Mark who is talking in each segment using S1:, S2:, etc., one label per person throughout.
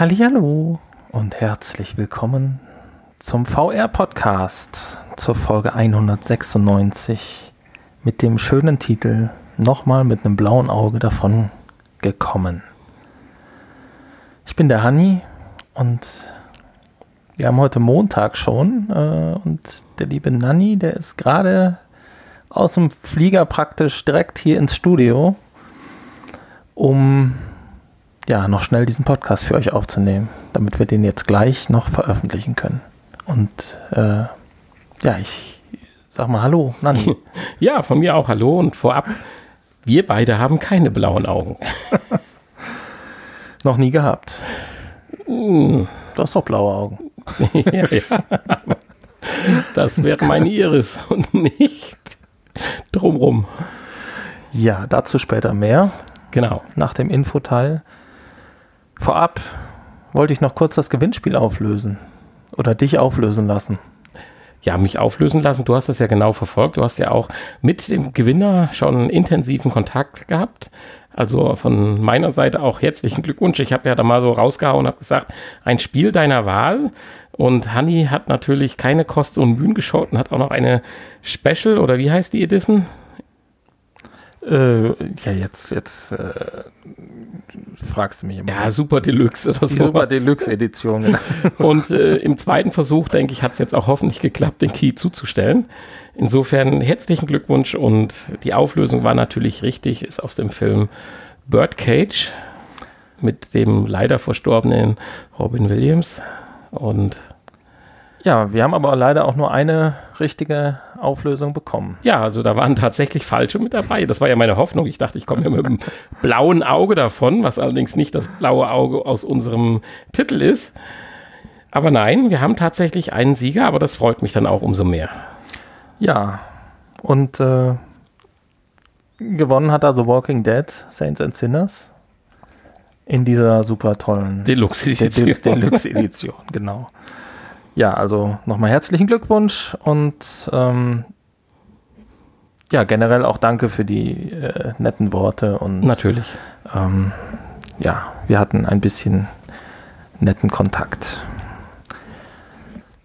S1: Hallo und herzlich willkommen zum VR Podcast zur Folge 196 mit dem schönen Titel Nochmal mit einem blauen Auge davon gekommen. Ich bin der Hanni und wir haben heute Montag schon äh, und der liebe Nanni, der ist gerade aus dem Flieger praktisch direkt hier ins Studio, um ja, noch schnell diesen Podcast für euch aufzunehmen, damit wir den jetzt gleich noch veröffentlichen können. Und äh, ja, ich sag mal Hallo, Nanni.
S2: Ja, von mir auch Hallo und vorab, wir beide haben keine blauen Augen.
S1: noch nie gehabt.
S2: Hm.
S1: Du hast doch blaue Augen.
S2: ja, ja. Das wäre mein Iris und nicht drumrum.
S1: Ja, dazu später mehr.
S2: Genau.
S1: Nach dem Infoteil. Vorab wollte ich noch kurz das Gewinnspiel auflösen. Oder dich auflösen lassen.
S2: Ja, mich auflösen lassen. Du hast das ja genau verfolgt. Du hast ja auch mit dem Gewinner schon intensiven Kontakt gehabt. Also von meiner Seite auch herzlichen Glückwunsch. Ich habe ja da mal so rausgehauen und habe gesagt, ein Spiel deiner Wahl. Und Hanni hat natürlich keine Kosten und Mühen geschaut und hat auch noch eine Special oder wie heißt die Edition?
S1: Äh, ja, jetzt, jetzt äh, fragst du mich immer.
S2: Ja, Super Deluxe oder
S1: so. Die Super Deluxe Edition. Genau.
S2: Und äh, im zweiten Versuch, denke ich, hat es jetzt auch hoffentlich geklappt, den Key zuzustellen. Insofern herzlichen Glückwunsch und die Auflösung war natürlich richtig, ist aus dem Film Birdcage mit dem leider verstorbenen Robin Williams. Und
S1: ja, wir haben aber leider auch nur eine richtige Auflösung bekommen.
S2: Ja, also da waren tatsächlich falsche mit dabei. Das war ja meine Hoffnung. Ich dachte, ich komme ja mit dem blauen Auge davon, was allerdings nicht das blaue Auge aus unserem Titel ist. Aber nein, wir haben tatsächlich einen Sieger, aber das freut mich dann auch umso mehr.
S1: Ja, und äh, gewonnen hat also Walking Dead, Saints and Sinners. In dieser super tollen
S2: Deluxe-Edition.
S1: Deluxe-Edition, genau ja, also nochmal herzlichen Glückwunsch und ähm, ja, generell auch danke für die äh, netten Worte und
S2: natürlich.
S1: Ähm, ja, wir hatten ein bisschen netten Kontakt.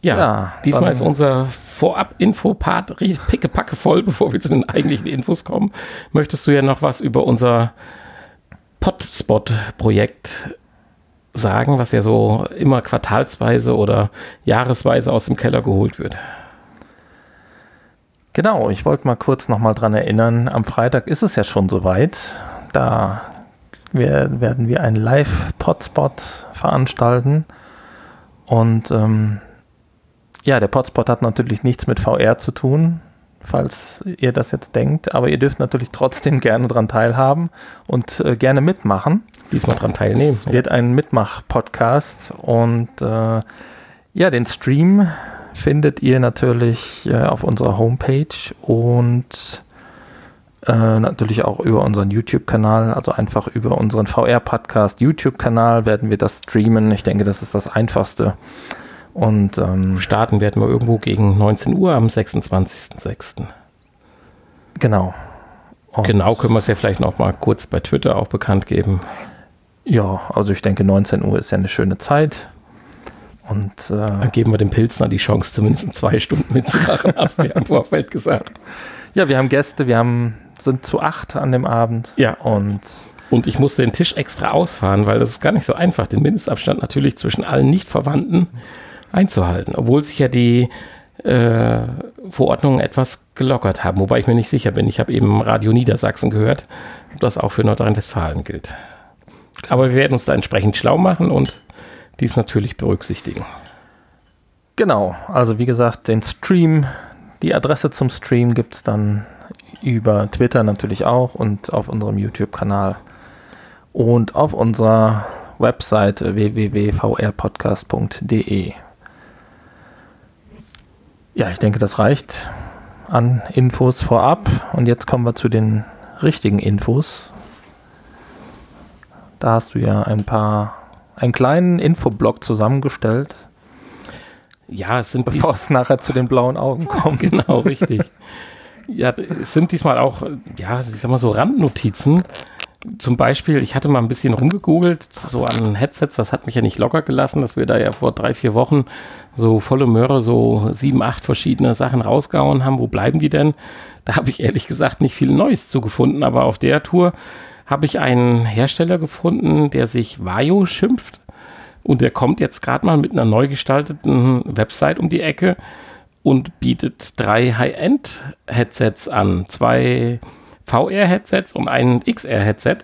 S2: Ja, ja diesmal ist unser Vorab-Info-Part richtig pickepacke voll, bevor wir zu den eigentlichen Infos kommen. Möchtest du ja noch was über unser Potspot-Projekt sagen, was ja so immer quartalsweise oder jahresweise aus dem Keller geholt wird.
S1: Genau, ich wollte mal kurz nochmal dran erinnern, am Freitag ist es ja schon soweit. Da werden wir einen Live-Potspot veranstalten. Und ähm, ja, der Potspot hat natürlich nichts mit VR zu tun, falls ihr das jetzt denkt. Aber ihr dürft natürlich trotzdem gerne daran teilhaben und äh, gerne mitmachen
S2: diesmal dran teilnehmen.
S1: Es wird ein Mitmach-Podcast und äh, ja, den Stream findet ihr natürlich äh, auf unserer Homepage und äh, natürlich auch über unseren YouTube-Kanal, also einfach über unseren VR-Podcast YouTube-Kanal werden wir das streamen. Ich denke, das ist das Einfachste. Und ähm,
S2: starten werden wir irgendwo gegen 19 Uhr am 26.06.
S1: Genau.
S2: Und genau, können wir es ja vielleicht noch mal kurz bei Twitter auch bekannt geben.
S1: Ja, also ich denke, 19 Uhr ist ja eine schöne Zeit. Und
S2: äh, dann geben wir dem Pilzner die Chance, zumindest zwei Stunden mitzumachen, hast du ja im Vorfeld gesagt.
S1: Ja, wir haben Gäste, wir haben, sind zu acht an dem Abend.
S2: Ja. Und, und ich musste den Tisch extra ausfahren, weil das ist gar nicht so einfach, den Mindestabstand natürlich zwischen allen Nicht-Verwandten einzuhalten, obwohl sich ja die äh, Verordnungen etwas gelockert haben, wobei ich mir nicht sicher bin. Ich habe eben Radio Niedersachsen gehört, ob das auch für Nordrhein-Westfalen gilt. Aber wir werden uns da entsprechend schlau machen und dies natürlich berücksichtigen.
S1: Genau, also wie gesagt, den Stream, die Adresse zum Stream gibt es dann über Twitter natürlich auch und auf unserem YouTube-Kanal und auf unserer Webseite www.vrpodcast.de. Ja, ich denke, das reicht an Infos vorab und jetzt kommen wir zu den richtigen Infos da hast du ja ein paar, einen kleinen Infoblock zusammengestellt.
S2: Ja, es sind.
S1: Bevor es nachher zu den blauen Augen kommt.
S2: genau, richtig. Ja, es sind diesmal auch, ja, ich sag mal so Randnotizen. zum Beispiel, ich hatte mal ein bisschen rumgegoogelt, so an Headsets, das hat mich ja nicht locker gelassen, dass wir da ja vor drei, vier Wochen so volle Möhre, so sieben, acht verschiedene Sachen rausgehauen haben. Wo bleiben die denn? Da habe ich ehrlich gesagt nicht viel Neues zugefunden, aber auf der Tour habe ich einen Hersteller gefunden, der sich Vajo schimpft. Und der kommt jetzt gerade mal mit einer neu gestalteten Website um die Ecke und bietet drei High-End-Headsets an. Zwei VR-Headsets und ein XR-Headset,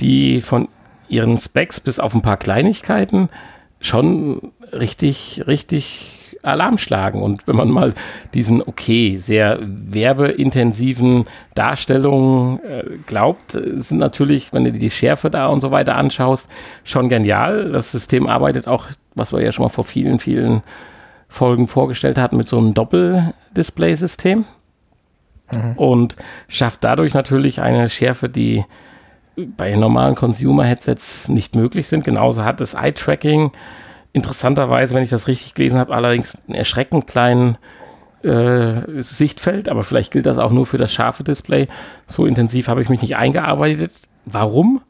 S2: die von ihren Specs bis auf ein paar Kleinigkeiten schon richtig, richtig Alarm schlagen. Und wenn man mal diesen, okay, sehr werbeintensiven Darstellungen äh, glaubt, sind natürlich, wenn du dir die Schärfe da und so weiter anschaust, schon genial. Das System arbeitet auch, was wir ja schon mal vor vielen, vielen Folgen vorgestellt hatten, mit so einem Doppeldisplay-System. Mhm. Und schafft dadurch natürlich eine Schärfe, die bei normalen Consumer-Headsets nicht möglich sind. Genauso hat das Eye-Tracking interessanterweise, wenn ich das richtig gelesen habe, allerdings einen erschreckend kleinen äh, Sichtfeld, aber vielleicht gilt das auch nur für das scharfe Display. So intensiv habe ich mich nicht eingearbeitet. Warum?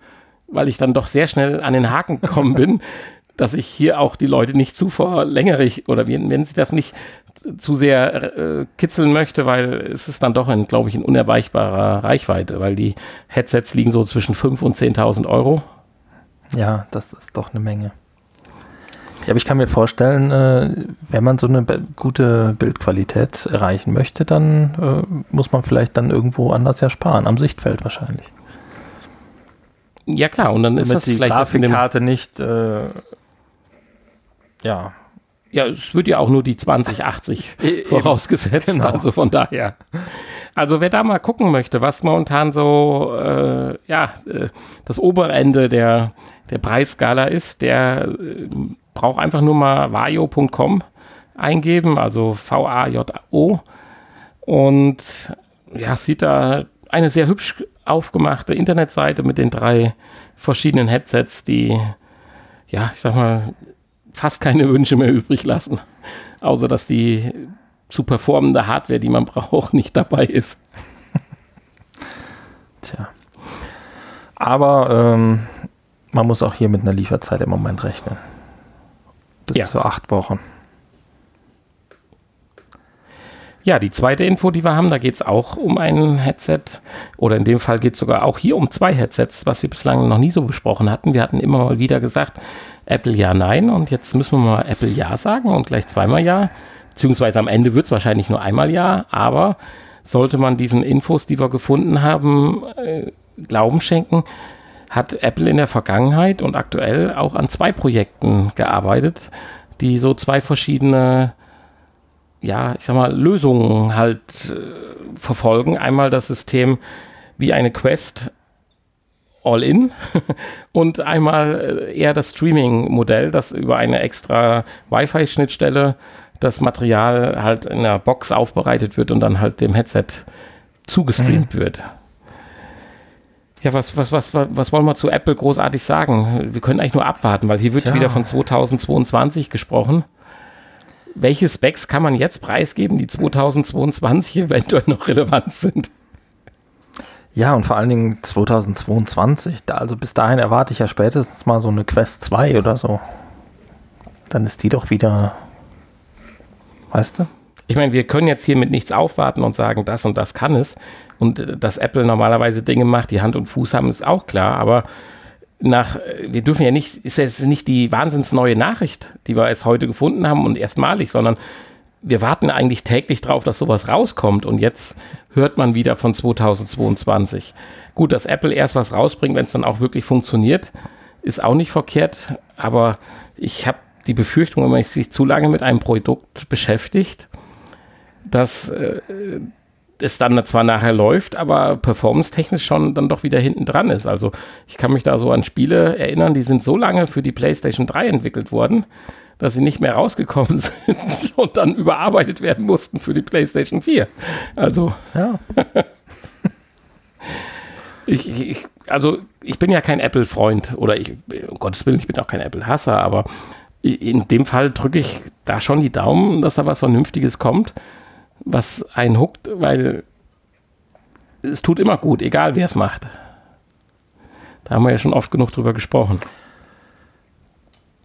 S2: Weil ich dann doch sehr schnell an den Haken gekommen bin, dass ich hier auch die Leute nicht zu verlängerig oder wenn, wenn sie das nicht zu sehr äh, kitzeln möchte, weil es ist dann doch, glaube ich, in unerreichbarer Reichweite, weil die Headsets liegen so zwischen 5.000 und 10.000 Euro.
S1: Ja, das ist doch eine Menge. Ja, aber ich kann mir vorstellen, äh, wenn man so eine gute Bildqualität erreichen möchte, dann äh, muss man vielleicht dann irgendwo anders ja sparen, am Sichtfeld wahrscheinlich.
S2: Ja klar, und dann
S1: Damit
S2: ist das
S1: die
S2: vielleicht
S1: Grafikkarte nicht äh, ja
S2: ja, es wird ja auch nur die 2080
S1: E-
S2: vorausgesetzt,
S1: Genau.
S2: also von daher. Also wer da mal gucken möchte, was momentan so, äh, ja, äh, das obere Ende der, der Preisskala ist, der braucht einfach nur mal vajo.com eingeben, also V-A-J-O und ja, sieht da eine sehr hübsch aufgemachte Internetseite mit den drei verschiedenen Headsets, die, ja, ich sag mal, fast keine Wünsche mehr übrig lassen. Außer dass die zu performende Hardware, die man braucht, nicht dabei ist.
S1: Tja. Aber ähm, man muss auch hier mit einer Lieferzeit im Moment rechnen. Bis
S2: Ja.
S1: zu acht Wochen.
S2: Ja, die zweite Info, die wir haben, da geht es auch um ein Headset. Oder in dem Fall geht es sogar auch hier um zwei Headsets, was wir bislang noch nie so besprochen hatten. Wir hatten immer mal wieder gesagt, Apple ja, nein. Und jetzt müssen wir mal Apple ja sagen und gleich zweimal ja. Beziehungsweise am Ende wird es wahrscheinlich nur einmal ja. Aber sollte man diesen Infos, die wir gefunden haben, äh, Glauben schenken, hat Apple in der Vergangenheit und aktuell auch an zwei Projekten gearbeitet, die so zwei verschiedene ja, ich sag mal, Lösungen halt äh, verfolgen. Einmal das System wie eine Quest All-In und einmal äh, eher das Streaming-Modell, das über eine extra Wi-Fi-Schnittstelle das Material halt in der Box aufbereitet wird und dann halt dem Headset zugestreamt wird. Ja, was, was, was, was, wollen wir zu Apple großartig sagen? Wir können eigentlich nur abwarten, weil hier wird
S1: Tja.
S2: wieder von 2022 gesprochen welche Specs kann man jetzt preisgeben, die 2022 eventuell noch relevant sind?
S1: Ja, und vor allen Dingen 2022. Da, also bis dahin erwarte ich ja spätestens mal so eine Quest 2 oder so. Dann ist die doch wieder. Weißt du?
S2: Ich meine, wir können jetzt hier mit nichts aufwarten und sagen, das und das kann es. Und dass Apple normalerweise Dinge macht, die Hand und Fuß haben, ist auch klar. Aber nach, wir dürfen ja nicht, ist es nicht die wahnsinns neue Nachricht, die wir erst heute gefunden haben und erstmalig, sondern wir warten eigentlich täglich drauf, dass sowas rauskommt und jetzt hört man wieder von 2022. Gut, dass Apple erst was rausbringt, wenn es dann auch wirklich funktioniert, ist auch nicht verkehrt, aber ich habe die Befürchtung, wenn man sich zu lange mit einem Produkt beschäftigt, dass äh, es dann zwar nachher läuft, aber performance-technisch schon dann doch wieder hinten dran ist. Also ich kann mich da so an Spiele erinnern, die sind so lange für die PlayStation 3 entwickelt worden, dass sie nicht mehr rausgekommen sind und dann überarbeitet werden mussten für die PlayStation 4. Also
S1: Ja.
S2: ich, ich, also ich bin ja kein Apple-Freund oder ich, um Gottes Willen, ich bin auch kein Apple-Hasser, aber in dem Fall drücke ich da schon die Daumen, dass da was Vernünftiges kommt, was einen huckt, weil es tut immer gut, egal wer es macht. Da haben wir ja schon oft genug drüber gesprochen.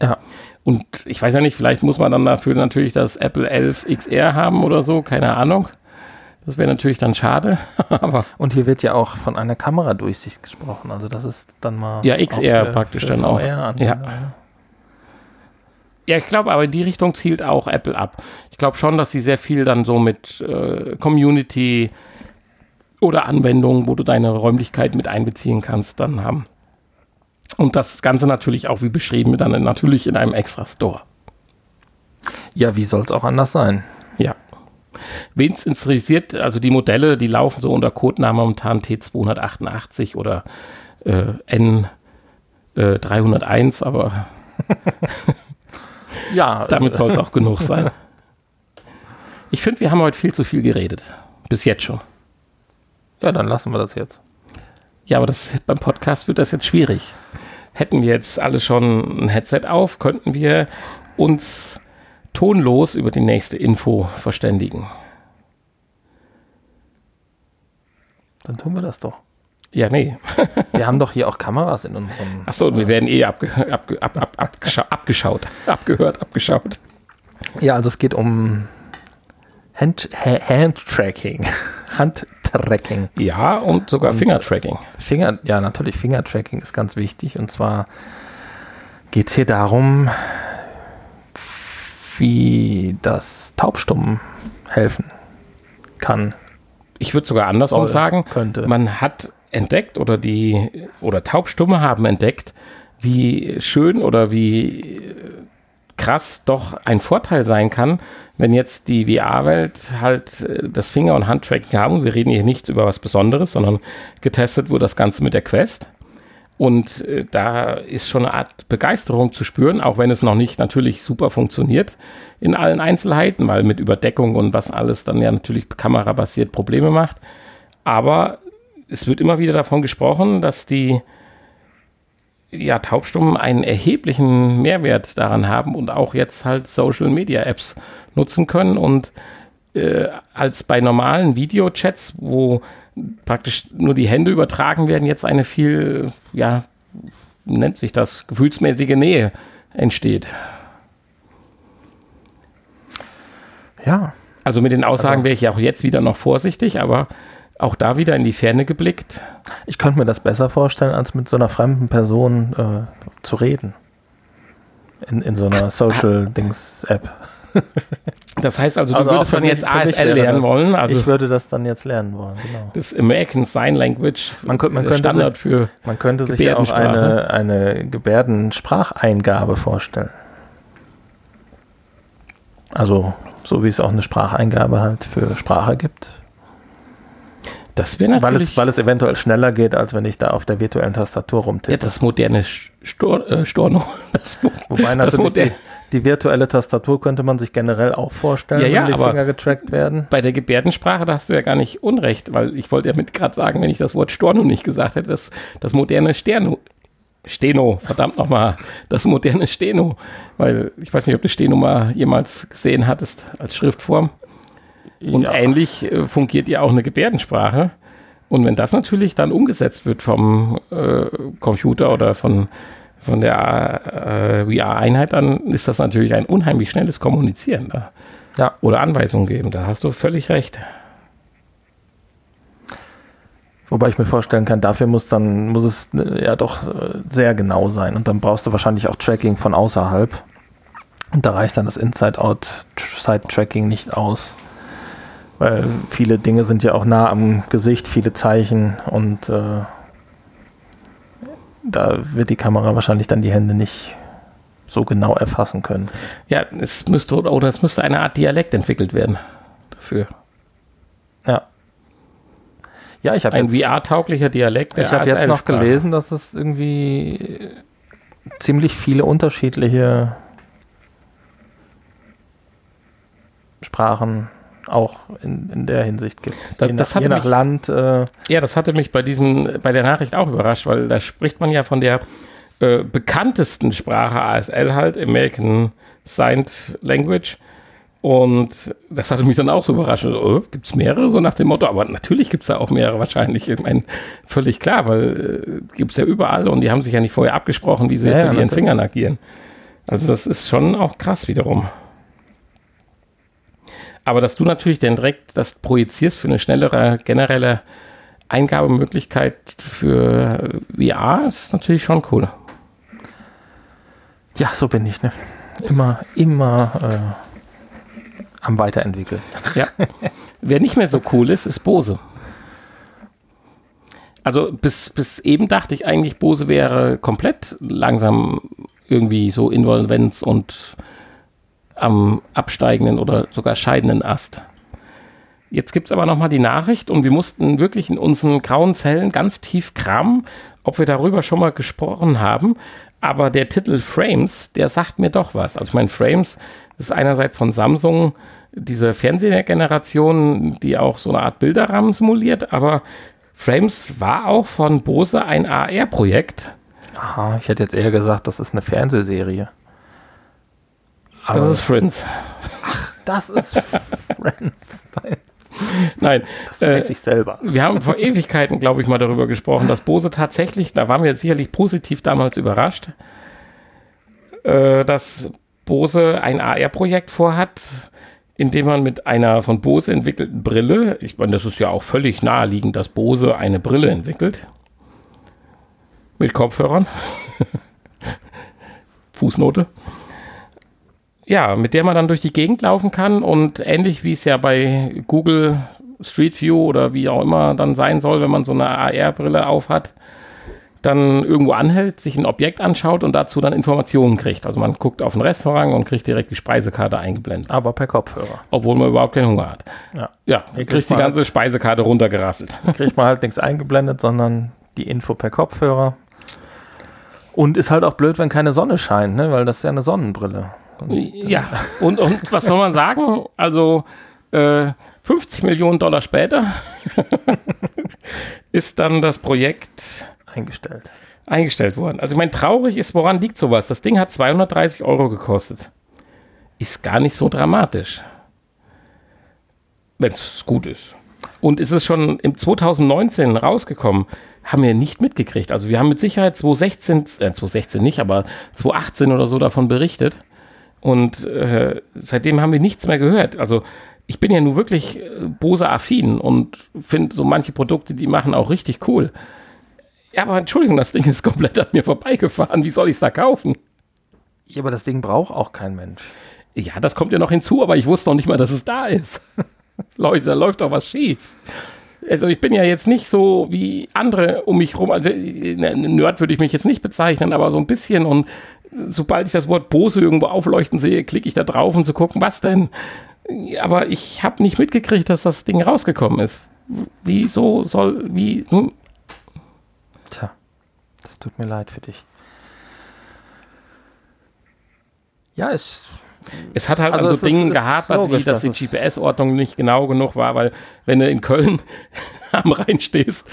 S1: Ja.
S2: Und ich weiß ja nicht, vielleicht muss man dann dafür natürlich das Apple 11 XR haben oder so, keine Ahnung. Das wäre natürlich dann schade. aber
S1: Und hier wird ja auch von einer Kameradurchsicht gesprochen. Also das ist dann mal.
S2: Ja, XR praktisch dann auch.
S1: VR-Anwender,
S2: Ja.
S1: ne?
S2: Ja, ich glaube, aber in die Richtung zielt auch Apple ab. Ich glaube schon, dass sie sehr viel dann so mit äh, Community oder Anwendungen, wo du deine Räumlichkeit mit einbeziehen kannst, dann haben. Und das Ganze natürlich auch wie beschrieben, dann natürlich in einem extra Store.
S1: Ja, wie soll es auch anders sein?
S2: Ja. Wen es interessiert, also die Modelle, die laufen so unter Codename momentan T288 oder äh, N301, aber
S1: Ja,
S2: damit soll es auch genug sein. Ich finde, wir haben heute viel zu viel geredet. Bis jetzt schon.
S1: ja, dann lassen wir das jetzt.
S2: Ja, aber das, beim Podcast wird das jetzt schwierig. Hätten wir jetzt alle schon ein Headset auf, könnten wir uns tonlos über die nächste Info verständigen.
S1: Dann tun wir das doch.
S2: Ja, nee.
S1: Wir haben doch hier auch Kameras in unserem.
S2: Achso, wir werden eh abge abge ab ab abgescha abgeschaut, abgehört, abgeschaut.
S1: Ja, also es geht um Hand, Ha- Hand-Tracking. Handtracking.
S2: Ja, und sogar
S1: Und-
S2: Fingertracking.
S1: Finger, ja, natürlich Fingertracking ist ganz wichtig. Und zwar geht es hier darum, wie das Taubstummen helfen kann.
S2: Ich würde sogar andersrum sagen,
S1: könnte.
S2: man hat entdeckt oder die oder Taubstumme haben entdeckt, wie schön oder wie äh, krass doch ein Vorteil sein kann, wenn jetzt die VR-Welt halt äh, das Finger- und Handtracking haben. Wir reden hier nicht über was Besonderes, sondern getestet wurde das Ganze mit der Quest. Und äh, da ist schon eine Art Begeisterung zu spüren, auch wenn es noch nicht natürlich super funktioniert in allen Einzelheiten, weil mit Überdeckung und was alles dann ja natürlich kamerabasiert Probleme macht. Aber es wird immer wieder davon gesprochen, dass die ja, Taubstummen einen erheblichen Mehrwert daran haben und auch jetzt halt Social Media Apps nutzen können und äh, als bei normalen Videochats, wo praktisch nur die Hände übertragen werden, jetzt eine viel, ja, nennt sich das, gefühlsmäßige Nähe entsteht.
S1: Ja,
S2: Also mit den Aussagen
S1: Also-
S2: wäre ich ja auch jetzt wieder noch vorsichtig, aber auch da wieder in die Ferne geblickt.
S1: ich könnte mir das besser vorstellen, als mit so einer fremden Person äh, zu reden. In, in so einer Social-Dings-App.
S2: Das heißt also, du
S1: Also
S2: würdest dann
S1: mich-
S2: jetzt ASL lernen
S1: das-
S2: wollen, also
S1: ich würde das dann jetzt lernen wollen, genau.
S2: das American Sign Language
S1: Man könnte- man
S2: äh,
S1: könnte
S2: Standard für
S1: Man könnte sich ja auch eine, eine Gebärdenspracheingabe vorstellen. Also, so wie es auch eine Spracheingabe halt für Sprache gibt.
S2: Das wäre
S1: Weil
S2: natürlich
S1: es, weil es eventuell schneller geht, als wenn ich da auf der virtuellen Tastatur
S2: ja,
S1: rumtippe.
S2: das moderne Stor, äh, Storno. Das,
S1: Wobei natürlich die, die virtuelle Tastatur könnte man sich generell auch vorstellen,
S2: Ja, ja,
S1: wenn die Finger getrackt werden.
S2: bei der Gebärdensprache, da hast du ja gar nicht Unrecht, weil ich wollte ja mit gerade sagen, wenn ich das Wort Storno nicht gesagt hätte, das, das moderne Sterno, Steno, verdammt nochmal, das moderne Steno, weil ich weiß nicht, ob du Steno mal jemals gesehen hattest als Schriftform. Und
S1: ja.
S2: ähnlich äh, fungiert ja auch eine Gebärdensprache. Und wenn das natürlich dann umgesetzt wird vom äh, Computer oder von, von der äh, VR-Einheit, dann ist das natürlich ein unheimlich schnelles Kommunizieren da.
S1: Ja.
S2: Oder Anweisungen geben. Da hast du völlig recht.
S1: Wobei ich mir vorstellen kann, dafür muss dann, muss es äh, ja doch äh, sehr genau sein. Und dann brauchst du wahrscheinlich auch Tracking von außerhalb. Und da reicht dann das Inside-Out-Side-Tracking nicht aus. Weil viele Dinge sind ja auch nah am Gesicht, viele Zeichen und äh, da wird die Kamera wahrscheinlich dann die Hände nicht so genau erfassen können.
S2: Ja, es müsste oder es müsste eine Art Dialekt entwickelt werden dafür.
S1: Ja. Ja, ich habe
S2: Ein VR-tauglicher Dialekt.
S1: ich hab jetzt noch gelesen, dass es irgendwie ziemlich viele unterschiedliche Sprachen auch in, in der Hinsicht gibt.
S2: Das-
S1: je nach, je nach
S2: mich-
S1: Land. Äh,
S2: Ja, das hatte mich bei diesem, bei der Nachricht auch überrascht, weil da spricht man ja von der äh, bekanntesten Sprache ASL halt, American Signed Language. Und das hatte mich dann auch so überrascht. Oh, gibt es mehrere, so nach dem Motto? Aber natürlich gibt es da auch mehrere wahrscheinlich. Ich meine, völlig klar, weil äh, gibt es ja überall und die haben sich ja nicht vorher abgesprochen, wie sie
S1: Ja,
S2: jetzt
S1: ja,
S2: mit ihren
S1: natürlich.
S2: Fingern agieren. Also das ist schon auch krass wiederum. Aber dass du natürlich dann direkt das projizierst für eine schnellere generelle Eingabemöglichkeit für VR, ist natürlich schon cool.
S1: Ja, so bin ich, ne? Immer, immer äh, am Weiterentwickeln.
S2: Ja. Wer nicht mehr so cool ist, ist Bose. Also bis, bis eben dachte ich eigentlich, Bose wäre komplett langsam irgendwie so Involvenz und am absteigenden oder sogar scheidenden Ast. Jetzt gibt es aber nochmal die Nachricht und wir mussten wirklich in unseren grauen Zellen ganz tief kramen, ob wir darüber schon mal gesprochen haben. Aber der Titel Frames, der sagt mir doch was. Also ich meine, Frames ist einerseits von Samsung diese Fernsehgeneration, die auch so eine Art Bilderrahmen simuliert, aber Frames war auch von Bose ein AR-Projekt.
S1: Aha, ich hätte jetzt eher gesagt, das ist eine Fernsehserie. Aber
S2: Das ist Friends.
S1: das ist Friends. Nein,
S2: Nein,
S1: das
S2: äh,
S1: weiß ich selber.
S2: wir haben vor Ewigkeiten, glaube ich, mal darüber gesprochen, dass Bose tatsächlich, da waren wir sicherlich positiv damals überrascht, äh, dass Bose ein AR-Projekt vorhat, in dem man mit einer von Bose entwickelten Brille, ich meine, das ist ja auch völlig naheliegend, dass Bose eine Brille entwickelt, mit Kopfhörern, Fußnote, ja, mit der man dann durch die Gegend laufen kann und ähnlich wie es ja bei Google Street View oder wie auch immer dann sein soll, wenn man so eine AR-Brille aufhat, dann irgendwo anhält, sich ein Objekt anschaut und dazu dann Informationen kriegt. Also man guckt auf ein Restaurant und kriegt direkt die Speisekarte eingeblendet,
S1: Aber per Kopfhörer.
S2: obwohl man überhaupt keinen Hunger hat.
S1: Ja.
S2: Ja,
S1: Hier
S2: kriegt die
S1: man
S2: ganze Speisekarte runtergerasselt.
S1: Kriegt man halt nichts eingeblendet, sondern die Info per Kopfhörer. Und ist halt auch blöd, wenn keine Sonne scheint, ne? weil das ist ja eine Sonnenbrille. Und
S2: Ja, und, und was soll man sagen? Also äh, 50 Millionen Dollar später ist dann das Projekt
S1: eingestellt.
S2: eingestellt worden. Also ich meine, traurig ist, woran liegt sowas? Das Ding hat 230 Euro gekostet. Ist gar nicht so dramatisch. Wenn es gut ist. Und ist es schon im 2019 rausgekommen, haben wir nicht mitgekriegt. Also wir haben mit Sicherheit 2016, äh, 2016 nicht, aber 2018 oder so davon berichtet. Und äh, seitdem haben wir nichts mehr gehört. Also ich bin ja nun wirklich äh, Bose-affin und finde so manche Produkte, die machen auch richtig cool. Ja, aber Entschuldigung, das Ding ist komplett an mir vorbeigefahren. Wie soll ich es da kaufen?
S1: Ja, aber das Ding braucht auch kein Mensch.
S2: Ja, das kommt ja noch hinzu, aber ich wusste noch nicht mal, dass es da ist. Leute, da läuft doch was schief. Also ich bin ja jetzt nicht so wie andere um mich rum. Also äh, ein Nerd würde ich mich jetzt nicht bezeichnen, aber so ein bisschen. Und sobald ich das Wort Bose irgendwo aufleuchten sehe, klicke ich da drauf, um zu gucken, was denn. Aber ich habe nicht mitgekriegt, dass das Ding rausgekommen ist. Wieso soll, wie, hm,
S1: Tja, das tut mir leid für dich. Ja, es
S2: Es hat halt
S1: Also
S2: an so Dingen
S1: ist
S2: gehapert,
S1: logisch,
S2: wie dass die
S1: dass es-
S2: GPS-Ordnung nicht genau genug war, weil wenn du in Köln am Rhein stehst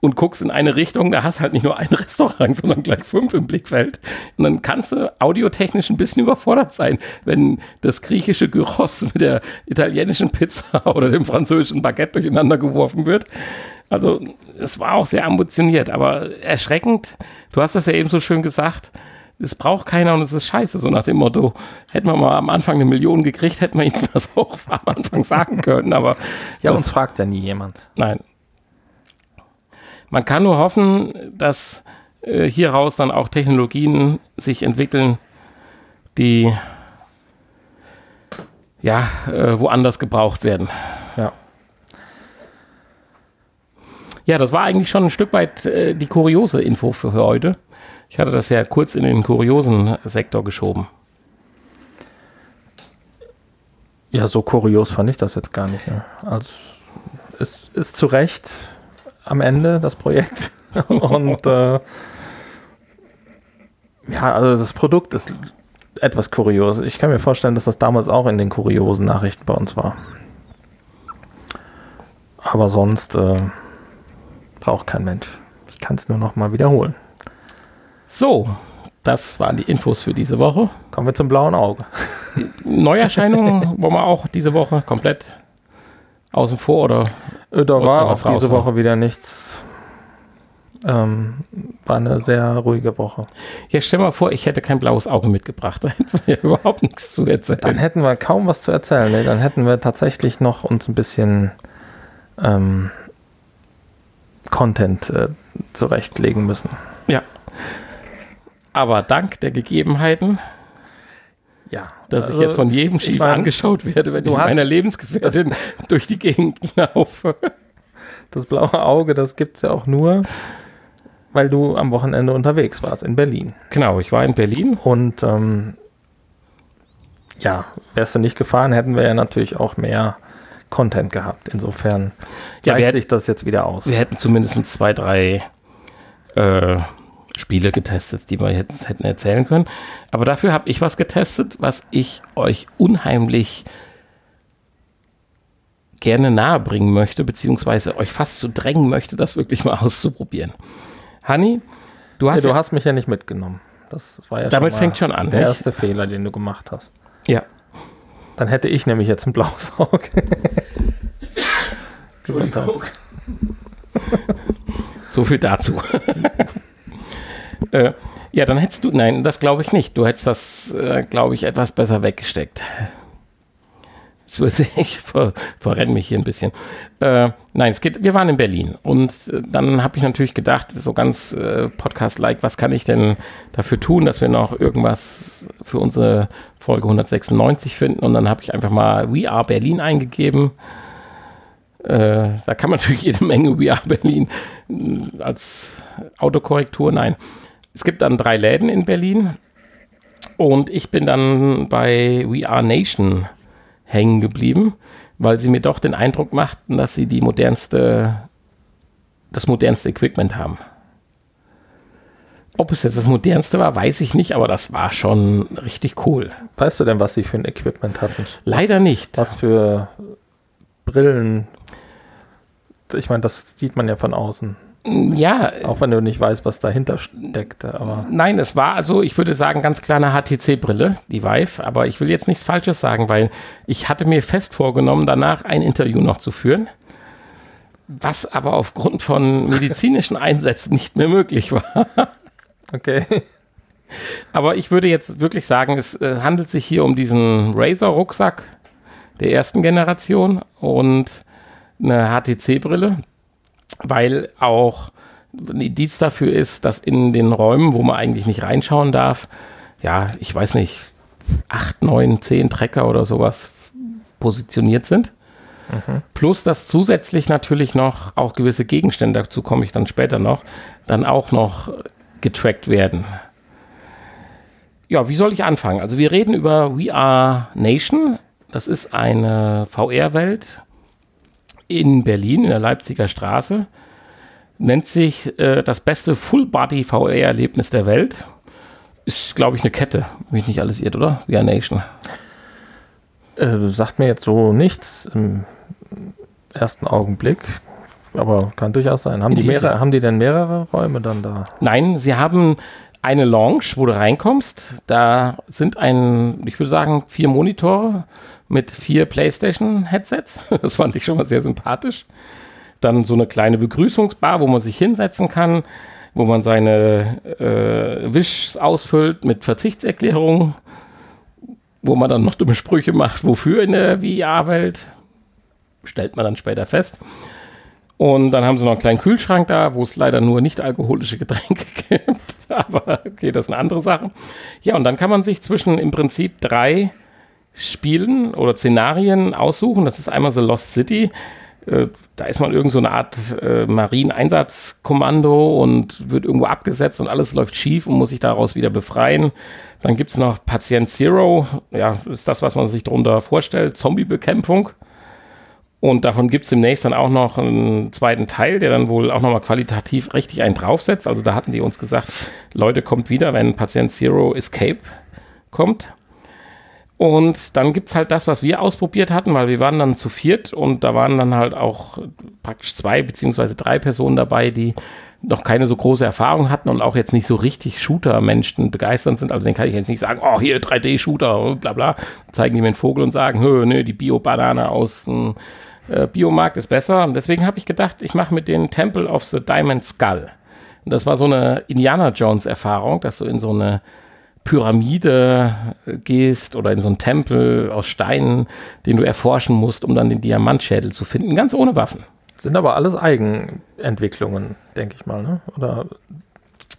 S2: und guckst in eine Richtung, da hast halt nicht nur ein Restaurant, sondern gleich fünf im Blickfeld. Und dann kannst du audiotechnisch ein bisschen überfordert sein, wenn das griechische Gyros mit der italienischen Pizza oder dem französischen Baguette durcheinander geworfen wird. Also es war auch sehr ambitioniert, aber erschreckend. Du hast das ja eben so schön gesagt. Es braucht keiner und es ist scheiße, so nach dem Motto, hätten wir mal am Anfang eine Million gekriegt, hätten wir ihnen das auch am Anfang sagen können, aber
S1: ja, uns fragt ja nie jemand.
S2: Nein. Man kann nur hoffen, dass äh, hieraus dann auch Technologien sich entwickeln, die ja äh, woanders gebraucht werden.
S1: Ja.
S2: Ja, das war eigentlich schon ein Stück weit äh, die kuriose Info für heute. Ich hatte das ja kurz in den kuriosen Sektor geschoben.
S1: Ja, so kurios fand ich das jetzt gar nicht. Ne? Also es ist zu Recht am Ende das Projekt. Und äh, ja, also das Produkt ist etwas kurios. Ich kann mir vorstellen, dass das damals auch in den kuriosen Nachrichten bei uns war. Aber sonst äh, braucht kein Mensch. Ich kann es nur noch mal wiederholen.
S2: So, das waren die Infos für diese Woche.
S1: Kommen wir zum blauen Auge.
S2: Neuerscheinungen wollen wir auch diese Woche komplett außen vor oder?
S1: Äh, Da war auch diese
S2: raushauen?
S1: Woche wieder nichts. Ähm, war eine sehr ruhige Woche.
S2: Ja, stell mal vor, ich hätte kein blaues Auge mitgebracht. Da hätten wir überhaupt nichts zu erzählen.
S1: Dann hätten wir kaum was zu erzählen. Ne? Dann hätten wir tatsächlich noch uns ein bisschen ähm, Content äh, zurechtlegen müssen.
S2: Ja. Aber dank der Gegebenheiten,
S1: Ja.
S2: dass ich
S1: also,
S2: jetzt von jedem
S1: ich
S2: schief
S1: mein,
S2: angeschaut werde, wenn
S1: du
S2: ich
S1: hast-
S2: meiner Lebensgefährtin durch die Gegend laufe.
S1: Das blaue Auge, das gibt es ja auch nur, weil du am Wochenende unterwegs warst in Berlin.
S2: Genau, ich war in Berlin.
S1: Und ähm, ja, wärst du nicht gefahren, hätten wir ja natürlich auch mehr Content gehabt. Insofern
S2: Ja,
S1: gleicht sich das jetzt wieder aus.
S2: Wir hätten zumindest zwei, drei äh, Spiele getestet, die wir jetzt hätten erzählen können. Aber dafür habe ich was getestet, was ich euch unheimlich gerne nahebringen möchte, beziehungsweise euch fast zu drängen möchte, das wirklich mal auszuprobieren. Hanni, du
S1: Ja,
S2: hast
S1: du
S2: ja,
S1: hast mich ja nicht mitgenommen. Das war ja
S2: Damit
S1: schon
S2: fängt schon an,
S1: Der
S2: nicht?
S1: erste Fehler, den du gemacht hast.
S2: ja,
S1: Dann hätte ich nämlich jetzt ein blaues Auge. Gesundheit.
S2: So viel dazu. äh, ja, dann hättest du, nein, das glaube ich nicht. Du hättest das, äh, glaube ich, etwas besser weggesteckt. Würde ich ver, verrenne mich hier ein bisschen. Äh, nein, es geht, wir waren in Berlin und äh, dann habe ich natürlich gedacht, so ganz äh, Podcast-like, was kann ich denn dafür tun, dass wir noch irgendwas für unsere Folge 196 finden und dann habe ich einfach mal We Are Berlin eingegeben. Äh, da kann man natürlich jede Menge We Are Berlin mh, als Autokorrektur, nein. Es gibt dann drei Läden in Berlin und ich bin dann bei We Are Nation hängen geblieben, weil sie mir doch den Eindruck machten, dass sie die modernste, das modernste Equipment haben. Ob es jetzt das modernste war, weiß ich nicht, aber das war schon richtig cool.
S1: Weißt du denn, was sie für ein Equipment hatten?
S2: Leider nicht.
S1: Was für Brillen? Ich meine, das sieht man ja von außen.
S2: Ja,
S1: Auch wenn du nicht weißt, was dahinter steckte. Aber
S2: Nein, es war also, ich würde sagen, ganz klar eine HTC-Brille, die Vive, aber ich will jetzt nichts Falsches sagen, weil ich hatte mir fest vorgenommen, danach ein Interview noch zu führen, was aber aufgrund von medizinischen Einsätzen nicht mehr möglich war.
S1: okay.
S2: Aber ich würde jetzt wirklich sagen, es äh, handelt sich hier um diesen Razer-Rucksack der ersten Generation und eine HTC-Brille, weil auch ein Indiz dafür ist, dass in den Räumen, wo man eigentlich nicht reinschauen darf, ja, ich weiß nicht, acht, neun, zehn Trecker oder sowas positioniert sind. Plus, dass zusätzlich natürlich noch auch gewisse Gegenstände, dazu komme ich dann später noch, dann auch noch getrackt werden. Ja, wie soll ich anfangen? Also wir reden über We Are Nation. Das ist eine VR-Welt in Berlin, in der Leipziger Straße. Nennt sich äh, das beste Full-Body-VR-Erlebnis der Welt. Ist, glaube ich, eine Kette, wenn mich nicht alles irrt, oder? Are Nation.
S1: Äh, sagt mir jetzt so nichts im ersten Augenblick. Aber kann durchaus sein. Haben die, mehrere, haben die denn mehrere Räume dann da?
S2: Nein, sie haben eine Lounge, wo du reinkommst. Da sind ein, ich würde sagen, vier Monitore mit vier PlayStation-Headsets. Das fand ich schon mal sehr sympathisch. Dann so eine kleine Begrüßungsbar, wo man sich hinsetzen kann, wo man seine äh, Wish ausfüllt mit Verzichtserklärungen, wo man dann noch dumme Sprüche macht, wofür in der VR-Welt. Stellt man dann später fest. Und dann haben sie noch einen kleinen Kühlschrank da, wo es leider nur nicht alkoholische Getränke gibt. Aber okay, das ist eine andere Sache. Ja, und dann kann man sich zwischen im Prinzip drei Spielen oder Szenarien aussuchen. Das ist einmal The Lost City. Äh, Da ist man irgend so eine Art äh, Marineeinsatzkommando und wird irgendwo abgesetzt und alles läuft schief und muss sich daraus wieder befreien. Dann gibt es noch Patient Zero. Ja, ist das, was man sich darunter vorstellt. Zombiebekämpfung. Und davon gibt es demnächst dann auch noch einen zweiten Teil, der dann wohl auch nochmal qualitativ richtig einen draufsetzt. Also da hatten die uns gesagt, Leute, kommt wieder, wenn Patient Zero Escape kommt. Und dann gibt es halt das, was wir ausprobiert hatten, weil wir waren dann zu viert und da waren dann halt auch praktisch zwei beziehungsweise drei Personen dabei, die noch keine so große Erfahrung hatten und auch jetzt nicht so richtig Shooter-Menschen begeistert sind. Also den kann ich jetzt nicht sagen, oh, hier 3D-Shooter, bla bla. Zeigen die mir einen Vogel und sagen, hö, nö, die Bio-Banane aus dem äh, Biomarkt ist besser. Und deswegen habe ich gedacht, ich mache mit den Temple of the Diamond Skull. Und das war so eine Indiana Jones-Erfahrung, dass du in so eine Pyramide äh, gehst oder in so einen Tempel aus Steinen, den du erforschen musst, um dann den Diamantschädel zu finden, ganz ohne Waffen.
S1: Sind aber alles Eigenentwicklungen, denke ich mal, ne? Oder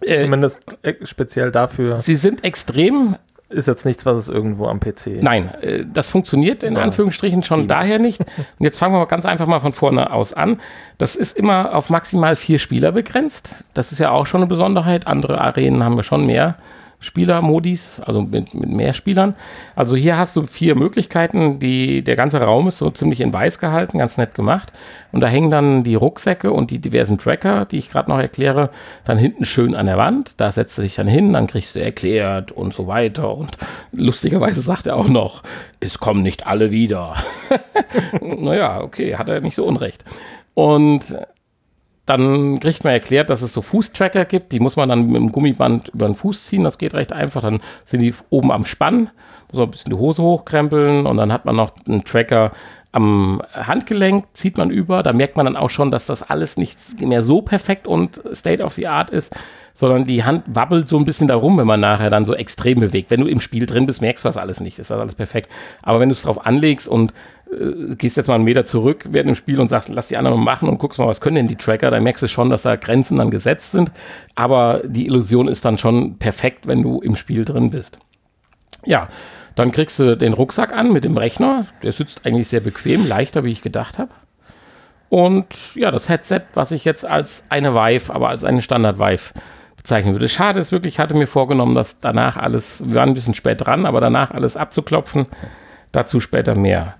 S1: äh, zumindest speziell dafür.
S2: Sie sind extrem.
S1: Ist jetzt nichts, was es irgendwo am PC.
S2: Nein, äh, das funktioniert in ja, Anführungsstrichen schon Steam. daher nicht. Und jetzt fangen wir ganz einfach mal von vorne aus an. Das ist immer auf maximal vier Spieler begrenzt. Das ist ja auch schon eine Besonderheit. Andere Arenen haben wir schon mehr. Spielermodis, also mit, mit mehr Spielern. Also hier hast du vier Möglichkeiten. Die, der ganze Raum ist so ziemlich in weiß gehalten, ganz nett gemacht. Und da hängen dann die Rucksäcke und die diversen Tracker, die ich gerade noch erkläre, dann hinten schön an der Wand. Da setzt du dich dann hin, dann kriegst du erklärt und so weiter. Und lustigerweise sagt er auch noch, es kommen nicht alle wieder. naja, okay, hat er nicht so unrecht. Und dann kriegt man erklärt, dass es so Fußtracker gibt. Die muss man dann mit dem Gummiband über den Fuß ziehen. Das geht recht einfach. Dann sind die oben am Spann. Muss man ein bisschen die Hose hochkrempeln. Und dann hat man noch einen Tracker am Handgelenk, zieht man über. Da merkt man dann auch schon, dass das alles nicht mehr so perfekt und State of the Art ist sondern die Hand wabbelt so ein bisschen darum, wenn man nachher dann so extrem bewegt. Wenn du im Spiel drin bist, merkst du das alles nicht. ist das alles perfekt. Aber wenn du es drauf anlegst und äh, gehst jetzt mal einen Meter zurück während dem Spiel und sagst, lass die anderen machen und guckst mal, was können denn die Tracker, dann merkst du schon, dass da Grenzen dann gesetzt sind. Aber die Illusion ist dann schon perfekt, wenn du im Spiel drin bist. Ja, dann kriegst du den Rucksack an mit dem Rechner. Der sitzt eigentlich sehr bequem, leichter, wie ich gedacht habe. Und ja, das Headset, was ich jetzt als eine Vive, aber als eine Standard Vive bezeichnen würde. Schade ist wirklich, ich hatte mir vorgenommen, dass danach alles, wir waren ein bisschen spät dran, aber danach alles abzuklopfen. Dazu später mehr.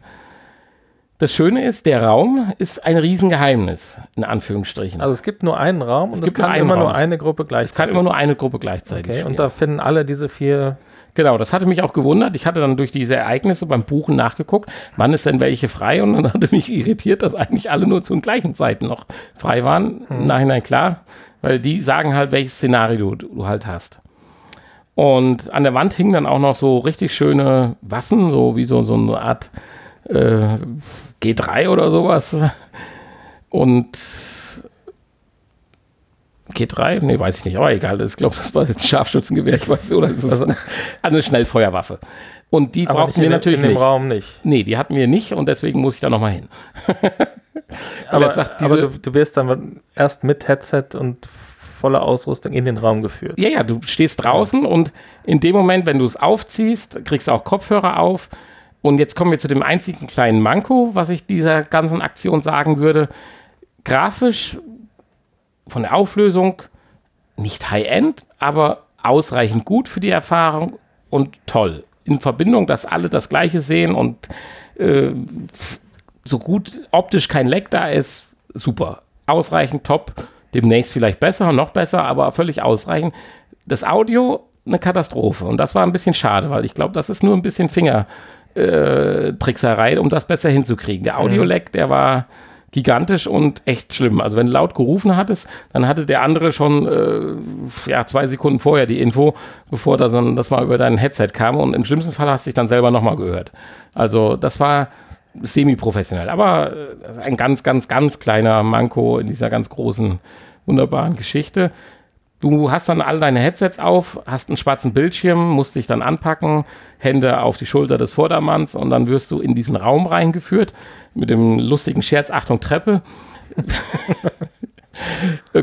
S2: Das Schöne ist, der Raum ist ein Riesengeheimnis, in Anführungsstrichen.
S1: Also es gibt nur einen Raum und es, es kann immer Raum. nur eine Gruppe gleichzeitig. Es
S2: kann immer nur eine Gruppe gleichzeitig.
S1: Okay, und da finden alle diese vier
S2: Genau, das hatte mich auch gewundert. Ich hatte dann durch diese Ereignisse beim Buchen nachgeguckt, wann ist denn welche frei und dann hatte mich irritiert, dass eigentlich alle nur zu den gleichen Zeiten noch frei waren. Hm. Im Nachhinein klar, weil die sagen halt, welches Szenario du, du halt hast. Und an der Wand hingen dann auch noch so richtig schöne Waffen, so wie so, so eine Art äh, G3 oder sowas. Und G3? Nee, weiß ich nicht, aber egal. Ich glaube, das war jetzt ein Scharfschützengewehr, ich weiß, oder ist das also eine Schnellfeuerwaffe. Und die aber brauchten wir natürlich in dem
S1: nicht. Raum nicht.
S2: Nee, die hatten wir nicht und deswegen muss ich da nochmal hin.
S1: aber, sagt, aber du, du wirst dann erst mit Headset und voller Ausrüstung in den Raum geführt.
S2: Ja, ja, du stehst draußen ja. und in dem Moment, wenn du es aufziehst, kriegst du auch Kopfhörer auf und jetzt kommen wir zu dem einzigen kleinen Manko, was ich dieser ganzen Aktion sagen würde. Grafisch von der Auflösung nicht High-End, aber ausreichend gut für die Erfahrung und toll. In Verbindung, dass alle das Gleiche sehen und äh, so gut optisch kein Leck da ist, super. Ausreichend top. Demnächst vielleicht besser, noch besser, aber völlig ausreichend. Das Audio eine Katastrophe und das war ein bisschen schade, weil ich glaube, das ist nur ein bisschen Finger äh, Trickserei, um das besser hinzukriegen. Der Audio-Lag, mhm. der war gigantisch und echt schlimm. Also wenn du laut gerufen hattest, dann hatte der andere schon äh, ja, zwei Sekunden vorher die Info, bevor das, dann, das mal über dein Headset kam und im schlimmsten Fall hast du dich dann selber nochmal gehört. Also das war semi-professionell, aber äh, ein ganz, ganz, ganz kleiner Manko in dieser ganz großen, wunderbaren Geschichte. Du hast dann all deine Headsets auf, hast einen schwarzen Bildschirm, musst dich dann anpacken, Hände auf die Schulter des Vordermanns und dann wirst du in diesen Raum reingeführt mit dem lustigen Scherz, Achtung, Treppe.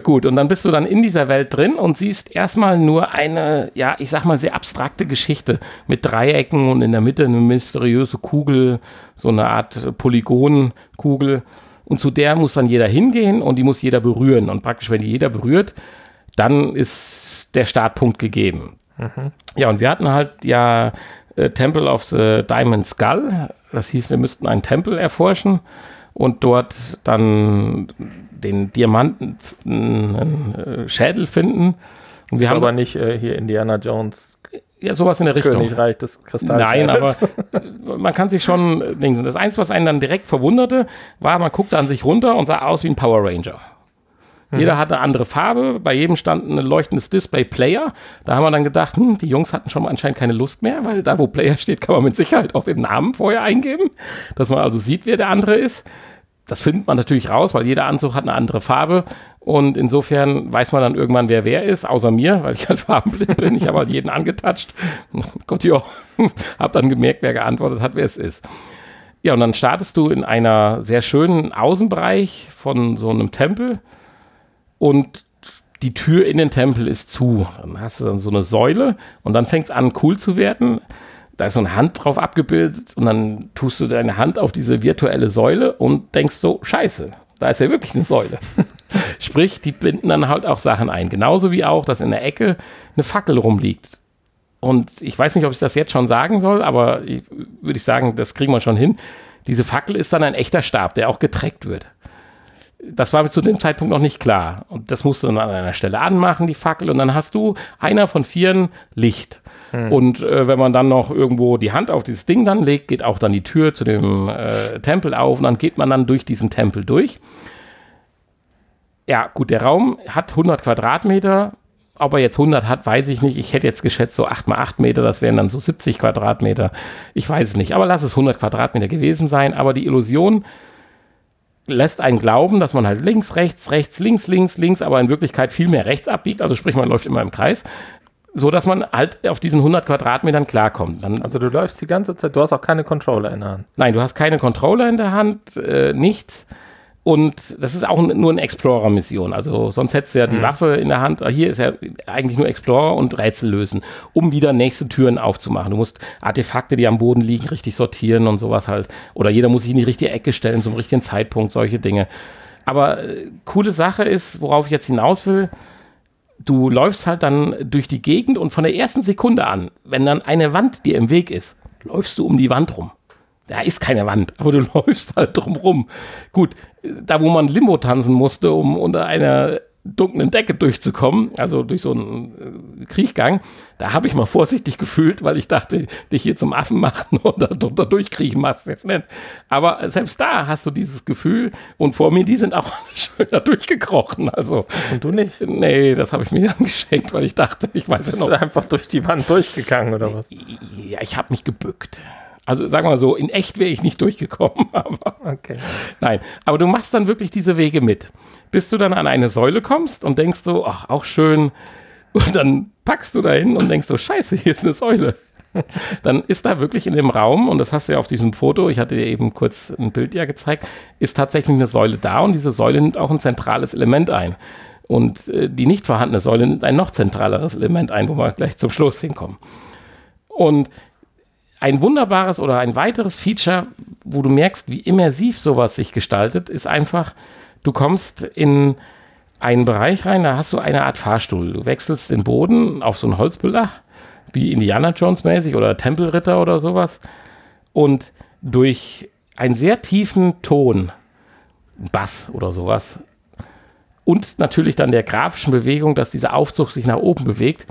S2: Gut, und dann bist du dann in dieser Welt drin und siehst erstmal nur eine, ja, ich sag mal, sehr abstrakte Geschichte mit Dreiecken und in der Mitte eine mysteriöse Kugel, so eine Art Polygonkugel. Und zu der muss dann jeder hingehen und die muss jeder berühren. Und praktisch, wenn die jeder berührt, dann ist der Startpunkt gegeben. Mhm. Ja, und wir hatten halt ja äh, Temple of the Diamond Skull. Das hieß, wir müssten einen Tempel erforschen und dort dann den Diamanten äh, Schädel finden.
S1: Und wir ist haben aber nicht äh, hier Indiana Jones.
S2: Ja, sowas in der Richtung.
S1: Königreich des Kristalls.
S2: Nein, aber man kann sich schon äh, denken. Das Einzige, was einen dann direkt verwunderte, war, man guckte an sich runter und sah aus wie ein Power Ranger. Mhm. Jeder hatte andere Farbe, bei jedem stand ein leuchtendes Display Player. Da haben wir dann gedacht, hm, die Jungs hatten schon mal anscheinend keine Lust mehr, weil da, wo Player steht, kann man mit Sicherheit auch den Namen vorher eingeben, dass man also sieht, wer der andere ist. Das findet man natürlich raus, weil jeder Anzug hat eine andere Farbe. Und insofern weiß man dann irgendwann, wer wer ist, außer mir, weil ich halt farbenblind bin. Ich habe halt jeden angetatscht. Gott, ja, habe dann gemerkt, wer geantwortet hat, wer es ist. Ja, und dann startest du in einer sehr schönen Außenbereich von so einem Tempel und die Tür in den Tempel ist zu. Dann hast du dann so eine Säule und dann fängt es an, cool zu werden. Da ist so eine Hand drauf abgebildet und dann tust du deine Hand auf diese virtuelle Säule und denkst so, scheiße, da ist ja wirklich eine Säule. Sprich, die binden dann halt auch Sachen ein. Genauso wie auch, dass in der Ecke eine Fackel rumliegt. Und ich weiß nicht, ob ich das jetzt schon sagen soll, aber würde ich sagen, das kriegen wir schon hin. Diese Fackel ist dann ein echter Stab, der auch getreckt wird das war zu dem Zeitpunkt noch nicht klar. Und das musst du dann an einer Stelle anmachen, die Fackel, und dann hast du einer von vieren Licht. Hm. Und äh, wenn man dann noch irgendwo die Hand auf dieses Ding dann legt, geht auch dann die Tür zu dem äh, Tempel auf und dann geht man dann durch diesen Tempel durch. Ja, gut, der Raum hat 100 Quadratmeter. Ob er jetzt 100 hat, weiß ich nicht. Ich hätte jetzt geschätzt, so 8 mal 8 Meter, das wären dann so 70 Quadratmeter. Ich weiß es nicht. Aber lass es 100 Quadratmeter gewesen sein. Aber die Illusion, lässt einen glauben, dass man halt links, rechts, rechts, links, links, links, aber in Wirklichkeit viel mehr rechts abbiegt. Also sprich, man läuft immer im Kreis. So dass man halt auf diesen 100 Quadratmetern klarkommt.
S1: Dann, also du läufst die ganze Zeit, du hast auch keine Controller in der Hand.
S2: Nein, du hast keine Controller in der Hand, äh, nichts. Und das ist auch nur eine Explorer-Mission. Also sonst hättest du ja die mhm. Waffe in der Hand. Hier ist ja eigentlich nur Explorer und Rätsel lösen, um wieder nächste Türen aufzumachen. Du musst Artefakte, die am Boden liegen, richtig sortieren und sowas halt. Oder jeder muss sich in die richtige Ecke stellen zum richtigen Zeitpunkt, solche Dinge. Aber äh, coole Sache ist, worauf ich jetzt hinaus will, du läufst halt dann durch die Gegend und von der ersten Sekunde an, wenn dann eine Wand dir im Weg ist, läufst du um die Wand rum da ist keine Wand, aber du läufst halt drumrum. Gut, da wo man Limbo tanzen musste, um unter einer dunklen Decke durchzukommen, also durch so einen äh, Kriechgang, da habe ich mal vorsichtig gefühlt, weil ich dachte, dich hier zum Affen machen oder drunter durchkriechen machst du jetzt nicht. Aber selbst da hast du dieses Gefühl und vor mir, die sind auch schön da durchgekrochen. Also,
S1: und du nicht?
S2: Nee, das habe ich mir geschenkt, weil ich dachte, ich weiß
S1: ja noch. Bist du einfach durch die Wand durchgegangen oder was?
S2: Ja, ich habe mich gebückt. Also sagen wir mal so, in echt wäre ich nicht durchgekommen. Aber okay. Nein, aber du machst dann wirklich diese Wege mit. Bis du dann an eine Säule kommst und denkst so, ach, auch schön. Und dann packst du da hin und denkst so, scheiße, hier ist eine Säule. dann ist da wirklich in dem Raum, und das hast du ja auf diesem Foto, ich hatte dir eben kurz ein Bild ja gezeigt, ist tatsächlich eine Säule da und diese Säule nimmt auch ein zentrales Element ein. Und äh, die nicht vorhandene Säule nimmt ein noch zentraleres Element ein, wo wir gleich zum Schluss hinkommen. Und ein wunderbares oder ein weiteres Feature, wo du merkst, wie immersiv sowas sich gestaltet, ist einfach, du kommst in einen Bereich rein, da hast du eine Art Fahrstuhl. Du wechselst den Boden auf so ein Holzbelag, wie Indiana Jones mäßig oder Tempelritter oder sowas. Und durch einen sehr tiefen Ton, Bass oder sowas, und natürlich dann der grafischen Bewegung, dass dieser Aufzug sich nach oben bewegt,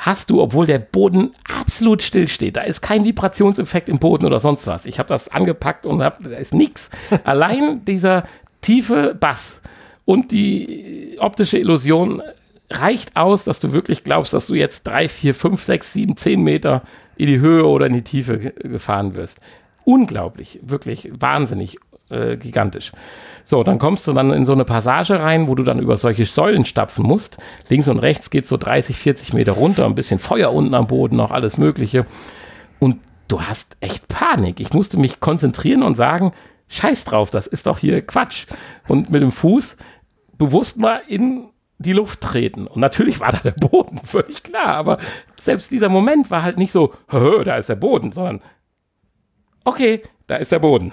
S2: hast du, obwohl der Boden absolut still steht, da ist kein Vibrationseffekt im Boden oder sonst was. Ich habe das angepackt und hab, da ist nichts. Allein dieser tiefe Bass und die optische Illusion reicht aus, dass du wirklich glaubst, dass du jetzt drei, vier, fünf, sechs, sieben, zehn Meter in die Höhe oder in die Tiefe gefahren wirst. Unglaublich, wirklich wahnsinnig äh, gigantisch. So, dann kommst du dann in so eine Passage rein, wo du dann über solche Säulen stapfen musst. Links und rechts geht so 30, 40 Meter runter, ein bisschen Feuer unten am Boden, noch alles Mögliche. Und du hast echt Panik. Ich musste mich konzentrieren und sagen, scheiß drauf, das ist doch hier Quatsch. Und mit dem Fuß bewusst mal in die Luft treten. Und natürlich war da der Boden, völlig klar. Aber selbst dieser Moment war halt nicht so, da ist der Boden, sondern okay, da ist der Boden.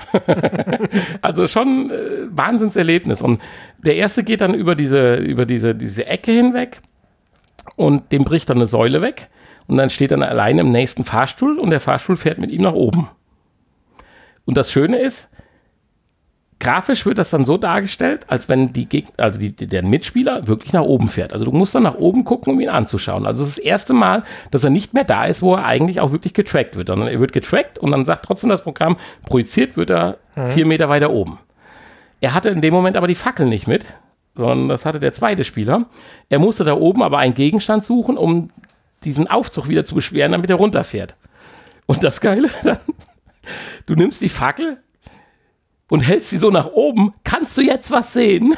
S2: also schon äh, Wahnsinnserlebnis. Und der erste geht dann über diese, über diese, diese Ecke hinweg und dem bricht dann eine Säule weg. Und dann steht dann allein im nächsten Fahrstuhl und der Fahrstuhl fährt mit ihm nach oben. Und das Schöne ist, grafisch wird das dann so dargestellt, als wenn die Gegner, also die, der Mitspieler wirklich nach oben fährt. Also du musst dann nach oben gucken, um ihn anzuschauen. Also es ist das erste Mal, dass er nicht mehr da ist, wo er eigentlich auch wirklich getrackt wird, sondern er wird getrackt und dann sagt trotzdem das Programm, projiziert wird er mhm. vier Meter weiter oben. Er hatte in dem Moment aber die Fackel nicht mit, sondern das hatte der zweite Spieler. Er musste da oben aber einen Gegenstand suchen, um diesen Aufzug wieder zu beschweren, damit er runterfährt. Und das Geile, dann, du nimmst die Fackel und hältst sie so nach oben. Kannst du jetzt was sehen?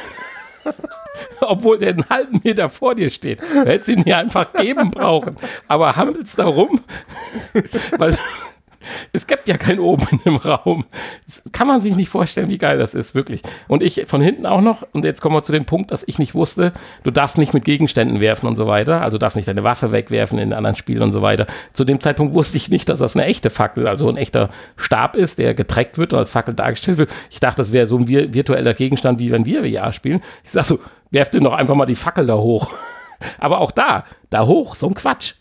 S2: Obwohl der einen halben Meter vor dir steht. Du hättest ihn hier einfach geben brauchen. Aber hampelst da rum, weil es gibt ja kein Oben dem Raum. Das kann man sich nicht vorstellen, wie geil das ist, wirklich. Und ich von hinten auch noch, und jetzt kommen wir zu dem Punkt, dass ich nicht wusste, du darfst nicht mit Gegenständen werfen und so weiter. Also du darfst nicht deine Waffe wegwerfen in anderen Spielen und so weiter. Zu dem Zeitpunkt wusste ich nicht, dass das eine echte Fackel, also ein echter Stab ist, der getreckt wird und als Fackel dargestellt wird. Ich dachte, das wäre so ein virtueller Gegenstand, wie wenn wir VR spielen. Ich sag so, werft dir doch einfach mal die Fackel da hoch. Aber auch da, da hoch, so ein Quatsch.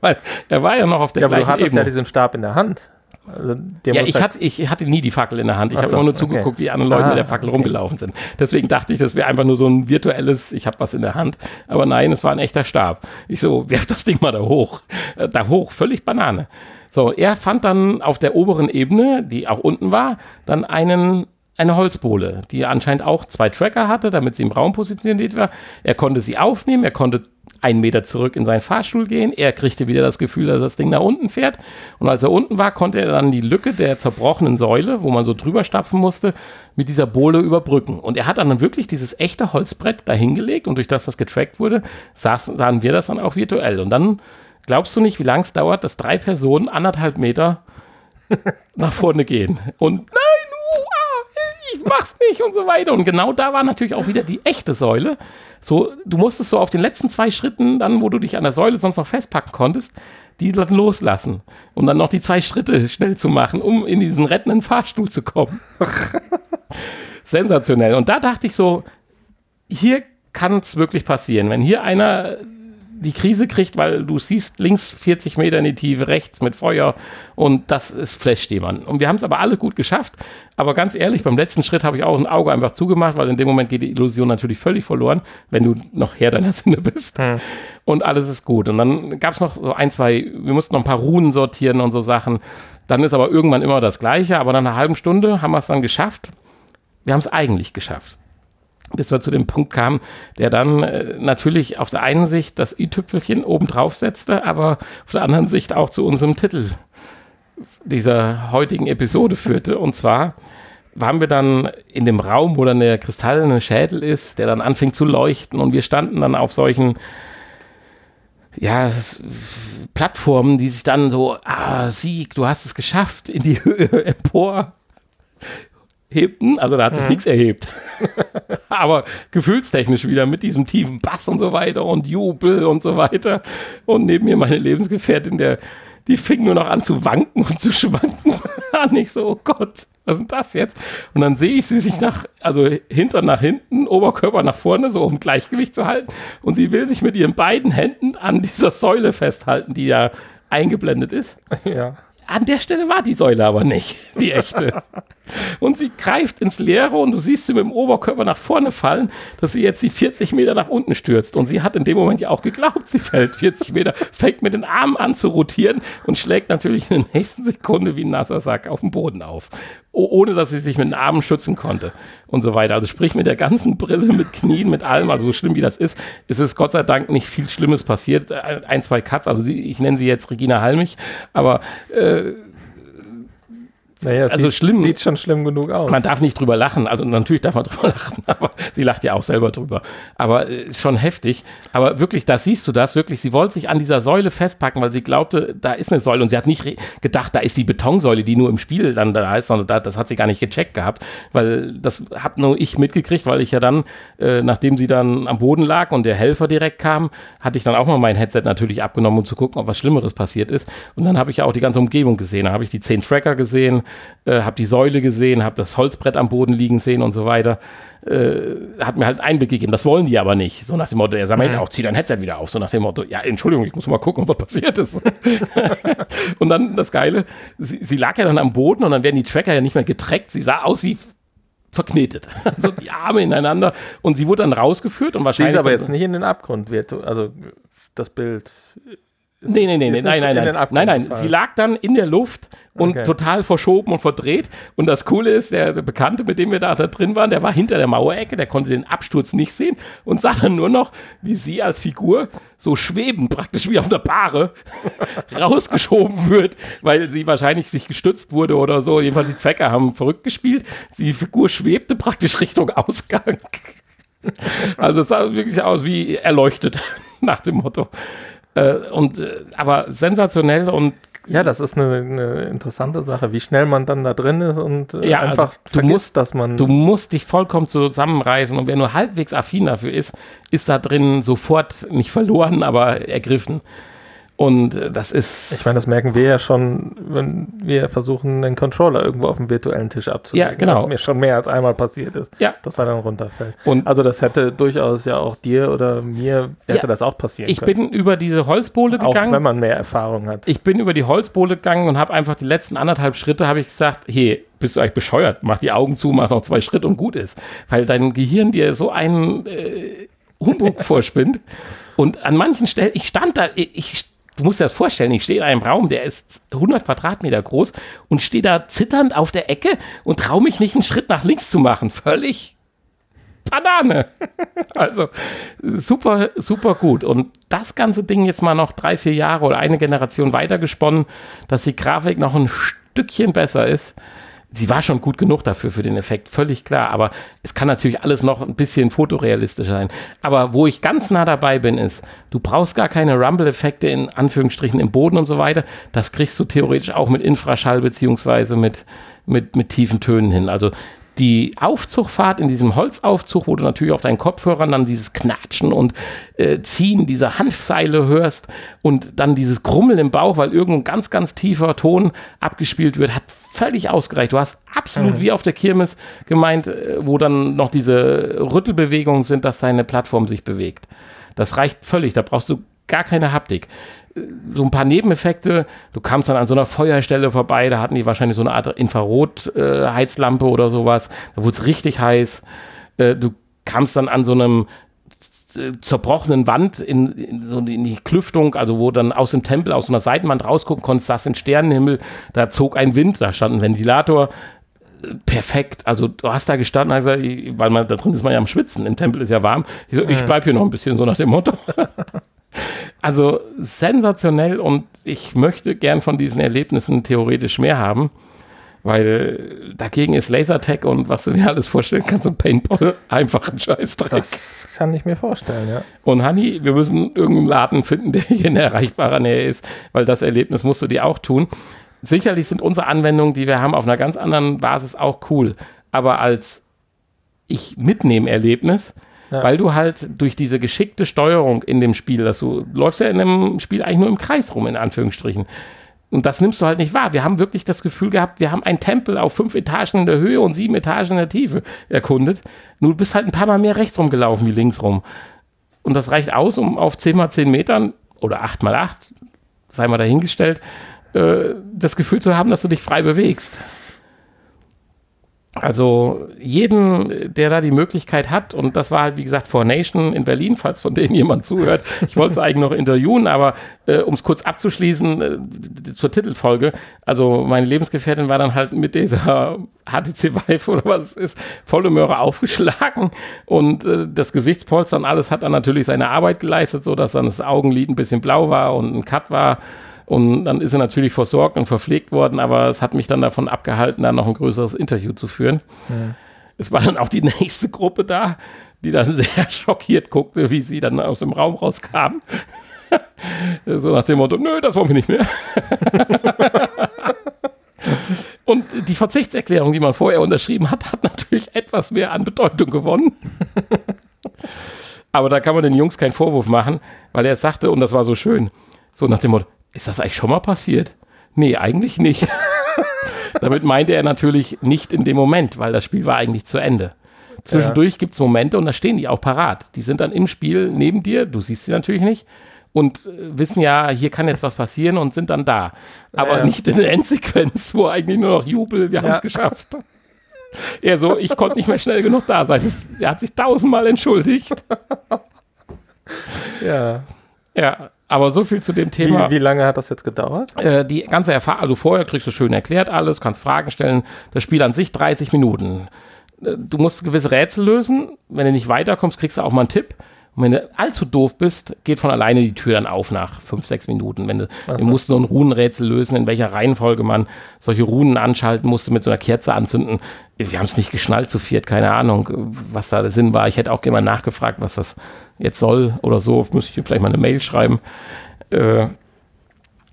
S2: Weil er war ja noch auf der
S1: Ja, aber du
S2: gleichen
S1: hattest
S2: Ebene.
S1: ja diesen Stab in der Hand. Also,
S2: Ja, ich,
S1: halt-
S2: hatte, ich hatte nie die Fackel in der Hand. Ich habe
S1: so,
S2: immer nur
S1: okay.
S2: zugeguckt, wie andere Leute
S1: Ah,
S2: mit der Fackel
S1: okay.
S2: rumgelaufen sind. Deswegen dachte ich, das wäre einfach nur so ein virtuelles, ich habe was in der Hand. Aber nein, es war ein echter Stab. Ich so, werf das Ding mal da hoch. Äh, Da hoch, völlig Banane. So, er fand dann auf der oberen Ebene, die auch unten war, dann einen, eine Holzbohle, die anscheinend auch zwei Tracker hatte, damit sie im Raum positioniert war. Er konnte sie aufnehmen, er konnte einen Meter zurück in seinen Fahrstuhl gehen. Er kriegte wieder das Gefühl, dass das Ding nach unten fährt. Und als er unten war, konnte er dann die Lücke der zerbrochenen Säule, wo man so drüber stapfen musste, mit dieser Bohle überbrücken. Und er hat dann wirklich dieses echte Holzbrett dahingelegt und durch das das getrackt wurde, sahen wir das dann auch virtuell. Und dann glaubst du nicht, wie lange es dauert, dass drei Personen anderthalb Meter nach vorne gehen. Und ich mach's nicht und so weiter. Und genau da war natürlich auch wieder die echte Säule. So, du musstest so auf den letzten zwei Schritten, dann, wo du dich an der Säule sonst noch festpacken konntest, die dann loslassen. Um dann noch die zwei Schritte schnell zu machen, um in diesen rettenden Fahrstuhl zu kommen. Sensationell. Und da dachte ich so, hier kann es wirklich passieren. Wenn hier einer die Krise kriegt, weil du siehst links 40 Meter in die Tiefe, rechts mit Feuer und das ist flasht jemand. Und wir haben es aber alle gut geschafft. Aber ganz ehrlich, beim letzten Schritt habe ich auch ein Auge einfach zugemacht, weil in dem Moment geht die Illusion natürlich völlig verloren, wenn du noch Herr deiner Sinne bist. Und alles ist gut. Und dann gab es noch so ein, zwei, wir mussten noch ein paar Runen sortieren und so Sachen. Dann ist aber irgendwann immer das Gleiche. Aber nach einer halben Stunde haben wir es dann geschafft. Wir haben es eigentlich geschafft bis wir zu dem Punkt kamen, der dann äh, natürlich auf der einen Sicht das i-Tüpfelchen oben drauf setzte, aber auf der anderen Sicht auch zu unserem Titel dieser heutigen Episode führte. Und zwar waren wir dann in dem Raum, wo dann der kristallene Schädel ist, der dann anfing zu leuchten und wir standen dann auf solchen ja, Plattformen, die sich dann so, ah, Sieg, du hast es geschafft, in die Höhe empor hebten. Also da hat sich nichts erhebt. Aber gefühlstechnisch wieder mit diesem tiefen Bass und so weiter und Jubel und so weiter. Und neben mir meine Lebensgefährtin, der, die fing nur noch an zu wanken und zu schwanken. und ich so, oh Gott, was ist denn das jetzt? Und dann sehe ich sie sich nach, also Hintern nach hinten, Oberkörper nach vorne, so um Gleichgewicht zu halten. Und sie will sich mit ihren beiden Händen an dieser Säule festhalten, die ja eingeblendet ist.
S1: ja.
S2: An der Stelle war die Säule aber nicht, die echte. Und sie greift ins Leere und du siehst sie mit dem Oberkörper nach vorne fallen, dass sie jetzt die 40 Meter nach unten stürzt. Und sie hat in dem Moment ja auch geglaubt, sie fällt 40 Meter, fängt mit den Armen an zu rotieren und schlägt natürlich in der nächsten Sekunde wie ein nasser Sack auf dem Boden auf. Ohne dass sie sich mit den Armen schützen konnte und so weiter. Also sprich mit der ganzen Brille, mit Knien, mit allem, also so schlimm wie das ist, ist es Gott sei Dank nicht viel Schlimmes passiert. Ein, zwei Cuts, also sie, ich nenne sie jetzt Regina Halmich, aber äh,
S1: Naja, es
S2: Also
S1: sieht,
S2: schlimm.
S1: sieht schon schlimm genug aus.
S2: man darf nicht drüber lachen. Also natürlich darf man drüber lachen, aber sie lacht ja auch selber drüber. Aber äh, ist schon heftig. Aber wirklich, da siehst du das, wirklich, sie wollte sich an dieser Säule festpacken, weil sie glaubte, da ist eine Säule und sie hat nicht gedacht, da ist die Betonsäule, die nur im Spiel dann da ist, sondern da, das hat sie gar nicht gecheckt gehabt, weil das hab nur ich mitgekriegt, weil ich ja dann, äh, nachdem sie dann am Boden lag und der Helfer direkt kam, hatte ich dann auch mal mein Headset natürlich abgenommen, um zu gucken, ob was Schlimmeres passiert ist. Und dann habe ich ja auch die ganze Umgebung gesehen. Da habe ich die zehn Tracker gesehen, äh, habe die Säule gesehen, habe das Holzbrett am Boden liegen sehen und so weiter. Äh, hat mir halt einen Einblick gegeben. Das wollen die aber nicht. So nach dem Motto, er sagt mir auch, zieh dein Headset wieder auf. So nach dem Motto, ja, Entschuldigung, ich muss mal gucken, was passiert ist. und dann das Geile, sie, sie lag ja dann am Boden und dann werden die Tracker ja nicht mehr getreckt. Sie sah aus wie verknetet. So die Arme ineinander. Und sie wurde dann rausgeführt und
S1: Sie
S2: wahrscheinlich.
S1: ist aber jetzt nicht in den Abgrund, wird, also das Bild
S2: Nee, nee, nee, nee, nein, nein, nein. Nein, nein, sie lag dann in der Luft und okay. total verschoben und verdreht. Und das Coole ist, der, der, Bekannte, mit dem wir da, da drin waren, der war hinter der Mauerecke, der konnte den Absturz nicht sehen und sah dann nur noch, wie sie als Figur so schweben, praktisch wie auf einer Paare, rausgeschoben wird, weil sie wahrscheinlich sich gestützt wurde oder so. Jedenfalls die Tracker haben verrückt gespielt. Die Figur schwebte praktisch Richtung Ausgang. also es sah wirklich aus wie erleuchtet, nach dem Motto. Äh, und, äh, aber sensationell und
S1: ja, das ist eine, eine, interessante Sache, wie schnell man dann da drin ist und
S2: äh, ja, einfach also du musst, dass man. Du musst dich vollkommen zusammenreißen und wer nur halbwegs affin dafür ist, ist da drin sofort nicht verloren, aber ergriffen. Und äh, das ist.
S1: Ich meine, das merken wir ja schon, wenn wir versuchen, einen Controller irgendwo auf dem virtuellen Tisch abzulegen.
S2: Ja, genau.
S1: Was mir schon mehr als einmal passiert ist.
S2: Ja.
S1: Dass er dann runterfällt. Und also, das hätte durchaus ja auch dir oder mir, hätte ja, das auch passieren
S2: ich können. Ich bin über diese Holzbohle gegangen.
S1: Auch wenn man mehr Erfahrung hat.
S2: Ich bin über die Holzbohle gegangen und habe einfach die letzten anderthalb Schritte, habe ich gesagt, hey, bist du eigentlich bescheuert? Mach die Augen zu, mach noch zwei Schritte und gut ist. Weil dein Gehirn dir so einen äh, Humbug vorspinnt. Und an manchen Stellen, ich stand da, ich du musst dir das vorstellen, ich stehe in einem Raum, der ist 100 Quadratmeter groß und stehe da zitternd auf der Ecke und traue mich nicht einen Schritt nach links zu machen. Völlig Banane. also super, super gut. Und das ganze Ding jetzt mal noch drei, vier Jahre oder eine Generation weitergesponnen, dass die Grafik noch ein Stückchen besser ist sie war schon gut genug dafür, für den Effekt, völlig klar. Aber es kann natürlich alles noch ein bisschen fotorealistischer sein. Aber wo ich ganz nah dabei bin, ist, du brauchst gar keine Rumble-Effekte in Anführungsstrichen im Boden und so weiter. Das kriegst du theoretisch auch mit Infraschall beziehungsweise mit, mit, mit tiefen Tönen hin. Also die Aufzugfahrt in diesem Holzaufzug, wo du natürlich auf deinen Kopfhörern dann dieses Knatschen und äh, Ziehen dieser Hanfseile hörst und dann dieses Grummeln im Bauch, weil irgendein ganz, ganz tiefer Ton abgespielt wird, hat völlig ausgereicht. Du hast absolut mhm. wie auf der Kirmes gemeint, äh, wo dann noch diese Rüttelbewegungen sind, dass deine Plattform sich bewegt. Das reicht völlig, da brauchst du gar keine Haptik so ein paar Nebeneffekte. Du kamst dann an so einer Feuerstelle vorbei, da hatten die wahrscheinlich so eine Art Infrarotheizlampe äh, oder sowas. Da wurde es richtig heiß. Äh, du kamst dann an so einem äh, zerbrochenen Wand in, in, so in die Klüftung, also wo dann aus dem Tempel, aus so einer Seitenwand rausgucken konntest, das in Sternenhimmel, da zog ein Wind, da stand ein Ventilator, perfekt. Also du hast da gestanden, also, weil man da drin ist man ja am Schwitzen, im Tempel ist ja warm. Ich, so, ich bleib hier noch ein bisschen, so nach dem Motto. Also sensationell und ich möchte gern von diesen Erlebnissen theoretisch mehr haben, weil dagegen ist Lasertag und was du dir alles vorstellen kannst und Paintball einfach ein Scheißdreck.
S1: Das kann ich mir vorstellen, ja.
S2: Und Hanni, wir müssen irgendeinen Laden finden, der hier in erreichbarer Nähe ist, weil das Erlebnis musst du dir auch tun. Sicherlich sind unsere Anwendungen, die wir haben, auf einer ganz anderen Basis auch cool, aber als ich mitnehme Erlebnis, ja. Weil du halt durch diese geschickte Steuerung in dem Spiel, dass du läufst ja in dem Spiel eigentlich nur im Kreis rum, in Anführungsstrichen. Und das nimmst du halt nicht wahr. Wir haben wirklich das Gefühl gehabt, wir haben einen Tempel auf fünf Etagen in der Höhe und sieben Etagen in der Tiefe erkundet. Nur du bist halt ein paar Mal mehr rechts rumgelaufen wie links rum. Und das reicht aus, um auf 10 mal 10 Metern oder 8 mal 8, sei mal dahingestellt, äh, das Gefühl zu haben, dass du dich frei bewegst. Also jeden, der da die Möglichkeit hat, und das war halt, wie gesagt, For Nation in Berlin, falls von denen jemand zuhört. Ich wollte es eigentlich noch interviewen, aber äh, um es kurz abzuschließen äh, zur Titelfolge, also meine Lebensgefährtin war dann halt mit dieser HTC Vive oder was es ist, volle Möhre aufgeschlagen. Und äh, das Gesichtspolster und alles hat dann natürlich seine Arbeit geleistet, so dass dann das Augenlid ein bisschen blau war und ein Cut war und dann ist er natürlich versorgt und verpflegt worden, aber es hat mich dann davon abgehalten, dann noch ein größeres Interview zu führen. Ja. Es war dann auch die nächste Gruppe da, die dann sehr schockiert guckte, wie sie dann aus dem Raum rauskam. so nach dem Motto, nö, das wollen wir nicht mehr. Und die Verzichtserklärung, die man vorher unterschrieben hat, hat natürlich etwas mehr an Bedeutung gewonnen. Aber da kann man den Jungs keinen Vorwurf machen, weil er sagte, und das war so schön, so nach dem Motto, ist das eigentlich schon mal passiert? Nee, eigentlich nicht. Damit meinte er natürlich nicht in dem Moment, weil das Spiel war eigentlich zu Ende. Zwischendurch ja. gibt es Momente und da stehen die auch parat. Die sind dann im Spiel neben dir, du siehst sie natürlich nicht und äh, wissen ja, hier kann jetzt was passieren und sind dann da. Aber ja. nicht in der Endsequenz, wo eigentlich nur noch Jubel, wir haben es geschafft. Er so, ich konnte nicht mehr schnell genug da sein. er hat sich tausendmal entschuldigt.
S1: Ja.
S2: Ja, aber so viel zu dem Thema.
S1: Wie, wie lange hat das jetzt gedauert?
S2: Äh, die ganze Erfahrung, also vorher kriegst du schön erklärt alles, kannst Fragen stellen. Das Spiel an sich 30 Minuten. Äh, du musst gewisse Rätsel lösen. Wenn du nicht weiterkommst, kriegst du auch mal einen Tipp. Und wenn du allzu doof bist, geht von alleine die Tür dann auf nach fünf, sechs Minuten. Wenn du, du musst so ein Runenrätsel lösen, in welcher Reihenfolge man solche Runen anschalten musste, mit so einer Kerze anzünden. Wir haben es nicht geschnallt zu viert, keine Ahnung, was da der Sinn war. Ich hätte auch gerne mal nachgefragt, was das jetzt soll oder so. Muss ich vielleicht mal eine Mail schreiben. Äh,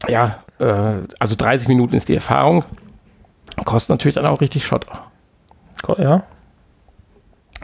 S2: ja, äh, also 30 Minuten ist die Erfahrung. Kostet natürlich dann auch richtig Schotter.
S1: Ja,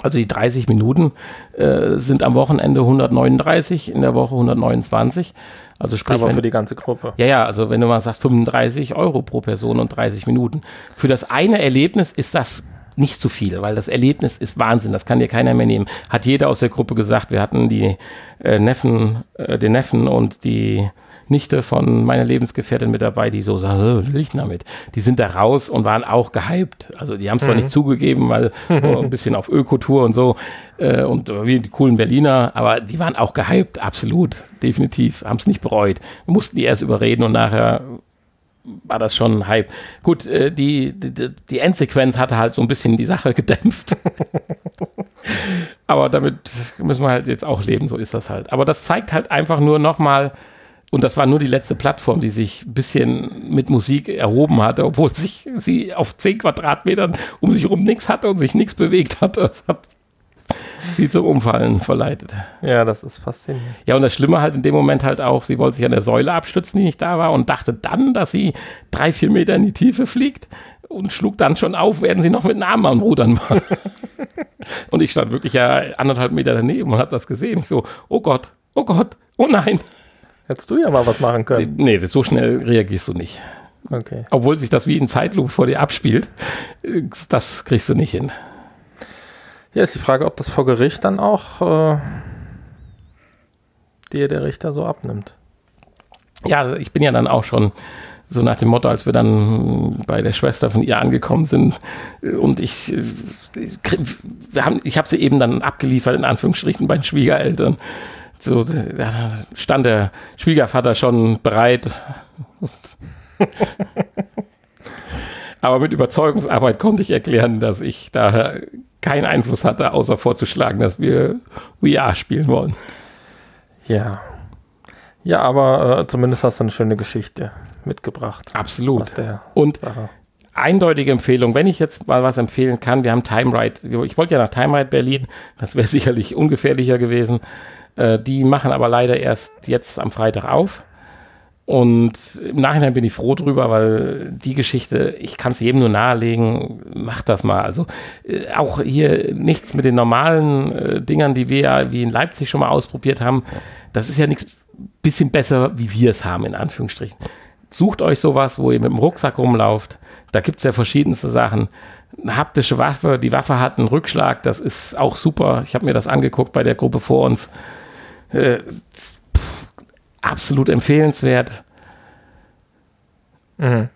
S2: Also die 30 Minuten äh, sind am Wochenende 139, in der Woche 129. Also sprich,
S1: aber
S2: wenn,
S1: für die ganze Gruppe.
S2: ja, ja, also wenn du mal sagst 35 Euro pro Person und 30 Minuten. Für das eine Erlebnis ist das nicht zu viel, weil das Erlebnis ist Wahnsinn, das kann dir keiner mehr nehmen. Hat jeder aus der Gruppe gesagt, wir hatten die äh, Neffen, äh, den Neffen und die Nichte von meiner Lebensgefährtin mit dabei, die so sagen, "Hä, was will ich damit? Die sind da raus und waren auch gehypt. Also die haben es zwar nicht zugegeben, weil ein bisschen auf Ökotour und so äh, und wie die coolen Berliner, aber die waren auch gehypt, absolut, definitiv, haben es nicht bereut. Wir mussten die erst überreden und nachher war das schon ein Hype. Gut, äh, die, die, die Endsequenz hatte halt so ein bisschen die Sache gedämpft. Aber damit müssen wir halt jetzt auch leben, so ist das halt. Aber das zeigt halt einfach nur nochmal, und das war nur die letzte Plattform, die sich ein bisschen mit Musik erhoben hatte, obwohl sich sie auf 10 Quadratmetern um sich herum nichts hatte und sich nichts bewegt hatte. Das hat sie zum Umfallen verleitet.
S1: Ja, das ist faszinierend.
S2: Ja, und das Schlimme halt in dem Moment halt auch, sie wollte sich an der Säule abstützen, die nicht da war, und dachte dann, dass sie drei, vier Meter in die Tiefe fliegt und schlug dann schon auf, während sie noch mit den Armen am Rudern war. und ich stand wirklich ja anderthalb Meter daneben und habe das gesehen. Ich so, oh Gott, oh Gott, oh nein.
S1: Hättest du ja mal was machen können.
S2: Nee, so schnell reagierst du nicht.
S1: Okay.
S2: Obwohl sich das wie in Zeitlupe vor dir abspielt, das kriegst du nicht hin.
S1: Ja, ist die Frage, ob das vor Gericht dann auch äh, dir der Richter so abnimmt.
S2: Ja, ich bin ja dann auch schon so nach dem Motto, als wir dann bei der Schwester von ihr angekommen sind äh, und ich, äh, ich ich habe sie eben dann abgeliefert in Anführungsstrichen bei den Schwiegereltern. So, da stand der Schwiegervater schon bereit. Aber mit Überzeugungsarbeit konnte ich erklären, dass ich da keinen Einfluss hatte, außer vorzuschlagen, dass wir Are spielen wollen.
S1: Ja. Ja, aber äh, zumindest hast du eine schöne Geschichte mitgebracht.
S2: Absolut. Und
S1: Sache.
S2: eindeutige Empfehlung, wenn ich jetzt mal was empfehlen kann, wir haben Time Ride, ich wollte ja nach Time Ride Berlin, das wäre sicherlich ungefährlicher gewesen. Äh, die machen aber leider erst jetzt am Freitag auf. Und im Nachhinein bin ich froh drüber, weil die Geschichte, ich kann es jedem nur nahelegen, macht das mal. Also äh, auch hier nichts mit den normalen äh, Dingern, die wir ja wie in Leipzig schon mal ausprobiert haben. Das ist ja nichts bisschen besser, wie wir es haben, in Anführungsstrichen. Sucht euch sowas, wo ihr mit dem Rucksack rumlauft. Da gibt es ja verschiedenste Sachen. Eine haptische Waffe, die Waffe hat einen Rückschlag, das ist auch super. Ich habe mir das angeguckt bei der Gruppe vor uns. Äh, absolut empfehlenswert.
S1: Mhm.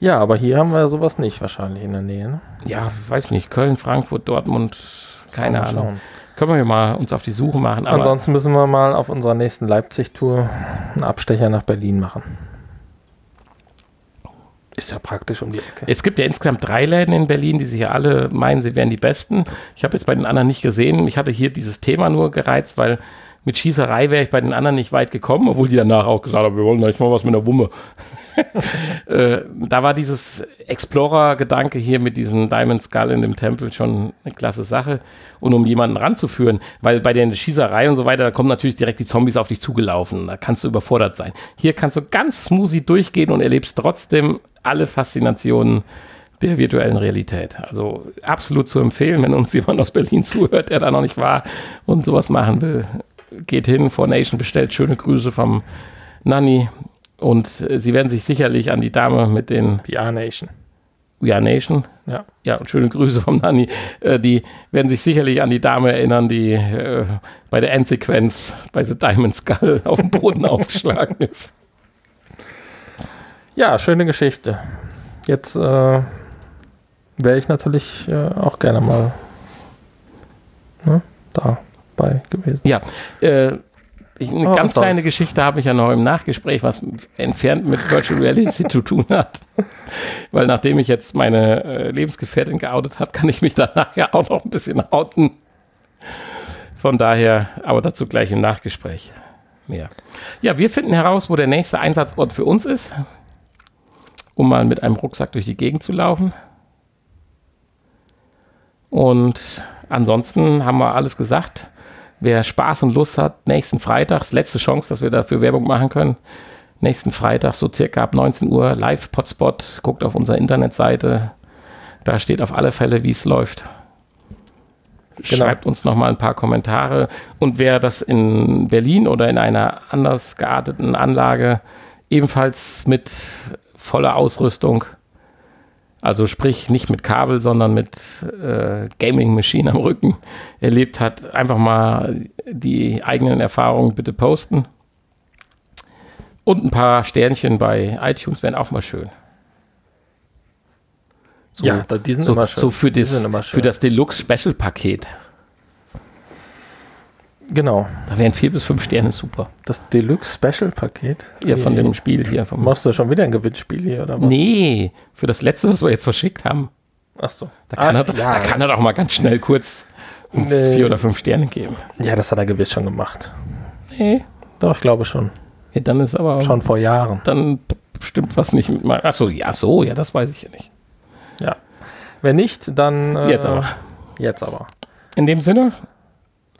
S1: Ja, aber hier haben wir sowas nicht wahrscheinlich in der Nähe. Ne?
S2: Ja, weiß nicht, Köln, Frankfurt, Dortmund, keine Ahnung.
S1: schauen.
S2: Können wir mal uns auf die Suche machen. Aber
S1: Ansonsten müssen wir mal auf unserer nächsten Leipzig-Tour einen Abstecher nach Berlin machen. Ist ja praktisch um die Ecke.
S2: Es gibt ja insgesamt drei Läden in Berlin, die sich ja alle meinen, sie wären die besten. Ich habe jetzt bei den anderen nicht gesehen. Ich hatte hier dieses Thema nur gereizt, weil mit Schießerei wäre ich bei den anderen nicht weit gekommen, obwohl die danach auch gesagt haben, wir wollen eigentlich mal was mit der Wumme. äh, da war dieses Explorer-Gedanke hier mit diesem Diamond Skull in dem Tempel schon eine klasse Sache. Und um jemanden ranzuführen, weil bei der Schießerei und so weiter, da kommen natürlich direkt die Zombies auf dich zugelaufen. Da kannst du überfordert sein. Hier kannst du ganz smoothie durchgehen und erlebst trotzdem alle Faszinationen der virtuellen Realität. Also absolut zu empfehlen, wenn uns jemand aus Berlin zuhört, der da noch nicht war und sowas machen will. Geht hin, Nation bestellt schöne Grüße vom Nanny und äh, sie werden sich sicherlich an die Dame mit den
S1: VR Nation.
S2: We Are Nation,
S1: Ja.
S2: ja, und schöne Grüße vom Nanny, äh, die werden sich sicherlich an die Dame erinnern, die äh, bei der Endsequenz bei The Diamond Skull auf dem Boden aufgeschlagen ist.
S1: Ja, schöne Geschichte. Jetzt äh, wäre ich natürlich äh, auch gerne mal ne, dabei gewesen.
S2: Ja, äh, Ich, eine
S1: Oh,
S2: ganz kleine. Geschichte habe ich ja noch im Nachgespräch, was entfernt mit Virtual Reality zu tun hat. Weil nachdem ich jetzt meine äh, Lebensgefährtin geoutet habe, kann ich mich danach ja auch noch ein bisschen outen. Von daher, aber dazu gleich im Nachgespräch mehr. Ja, wir finden heraus, wo der nächste Einsatzort für uns ist, um mal mit einem Rucksack durch die Gegend zu laufen. Und ansonsten haben wir alles gesagt. Wer Spaß und Lust hat, nächsten Freitags, letzte Chance, dass wir dafür Werbung machen können. Nächsten Freitag, so circa ab 19 Uhr, live Potspot. Guckt auf unserer Internetseite. Da steht auf alle Fälle, wie es läuft.
S1: Genau.
S2: Schreibt uns noch mal ein paar Kommentare. Und wer das in Berlin oder in einer anders gearteten Anlage ebenfalls mit voller Ausrüstung, also sprich nicht mit Kabel, sondern mit äh, Gaming Machine am Rücken erlebt hat, einfach mal die eigenen Erfahrungen bitte posten. Und ein paar Sternchen bei iTunes wären auch mal schön. So,
S1: Ja, die sind
S2: so,
S1: immer schön.
S2: So für das,
S1: sind immer schön.
S2: für das Deluxe Special Paket.
S1: Genau.
S2: Da wären vier bis fünf Sterne super.
S1: Das Deluxe Special Paket.
S2: Ja, von dem Spiel hier. Vom
S1: Machst du schon wieder ein Gewinnspiel hier oder was?
S2: nee, für das letzte, was wir jetzt verschickt haben.
S1: Ach so.
S2: Da kann,
S1: Ah,
S2: er, doch-
S1: ja.
S2: da kann er doch mal ganz schnell kurz uns
S1: Nee.
S2: vier oder fünf Sterne geben.
S1: ja, das hat er gewiss schon gemacht.
S2: Nee.
S1: Doch, ich glaube schon.
S2: Ja, dann ist aber
S1: Schon vor Jahren.
S2: dann stimmt was nicht mit meinem. Achso, ja, so, ja, das weiß ich ja nicht.
S1: Ja. Wenn nicht, dann. äh,
S2: Jetzt aber.
S1: Jetzt aber.
S2: In dem Sinne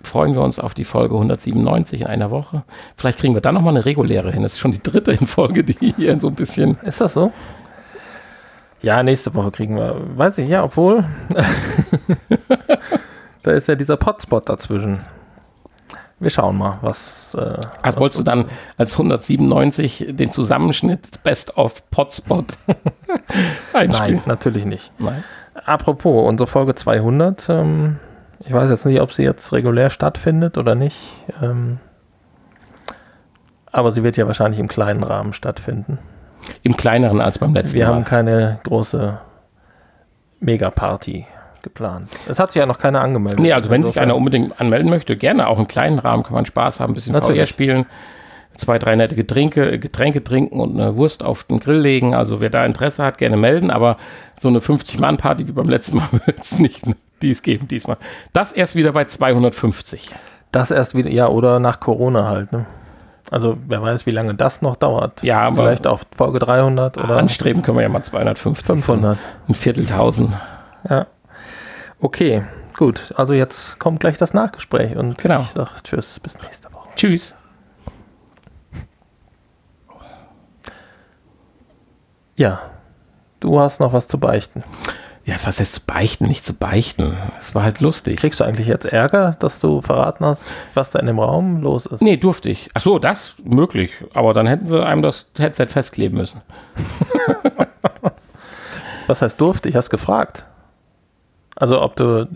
S2: freuen wir uns auf die Folge 197 in einer Woche. Vielleicht kriegen wir dann nochmal eine reguläre hin. Das ist schon die dritte in Folge, die hier so ein bisschen.
S1: Ist das so? Ja, nächste Woche kriegen wir. Weiß ich, ja, obwohl. da ist ja dieser Potspot dazwischen. Wir schauen mal, was. Äh,
S2: Also
S1: was
S2: wolltest du dann als 197 den Zusammenschnitt Best of Potspot einspielen?
S1: Nein, natürlich nicht.
S2: Nein.
S1: Apropos, unsere Folge 200. Ähm, ich weiß jetzt nicht, ob sie jetzt regulär stattfindet oder nicht. Ähm, aber sie wird ja wahrscheinlich im kleinen Rahmen stattfinden.
S2: Im kleineren als beim letzten
S1: Wir
S2: Mal.
S1: haben keine große Megaparty geplant. Es hat sich ja noch keiner angemeldet.
S2: Nee, also wenn sich
S1: Insofern-
S2: einer unbedingt anmelden möchte, gerne auch im kleinen Rahmen kann man Spaß haben, ein bisschen VR
S1: Natürlich.
S2: spielen, zwei, drei nette Getränke, Getränke trinken und eine Wurst auf den Grill legen. Also wer da Interesse hat, gerne melden, aber so eine 50-Mann-Party wie beim letzten Mal wird es nicht dies geben diesmal. Das erst wieder bei 250.
S1: Das erst wieder, ja, oder nach Corona halt. Ne? Also wer weiß, wie lange das noch dauert.
S2: Ja, aber
S1: Vielleicht auf Folge 300 oder
S2: anstreben können wir ja mal 250.
S1: 500.
S2: Ein Vierteltausend.
S1: Ja. Okay, gut. Also jetzt kommt gleich das Nachgespräch und
S2: Genau.
S1: ich sage Tschüss, bis nächste Woche.
S2: Tschüss.
S1: Ja, du hast noch was zu beichten.
S2: Ja, was heißt zu beichten? Nicht zu beichten. Es war halt lustig.
S1: Kriegst du eigentlich jetzt Ärger, dass du verraten hast, was da in dem Raum los ist?
S2: Nee, durfte ich. Ach so, das möglich. Aber dann hätten sie einem das Headset festkleben müssen.
S1: Was heißt durfte? Ich hast gefragt. Also ob du,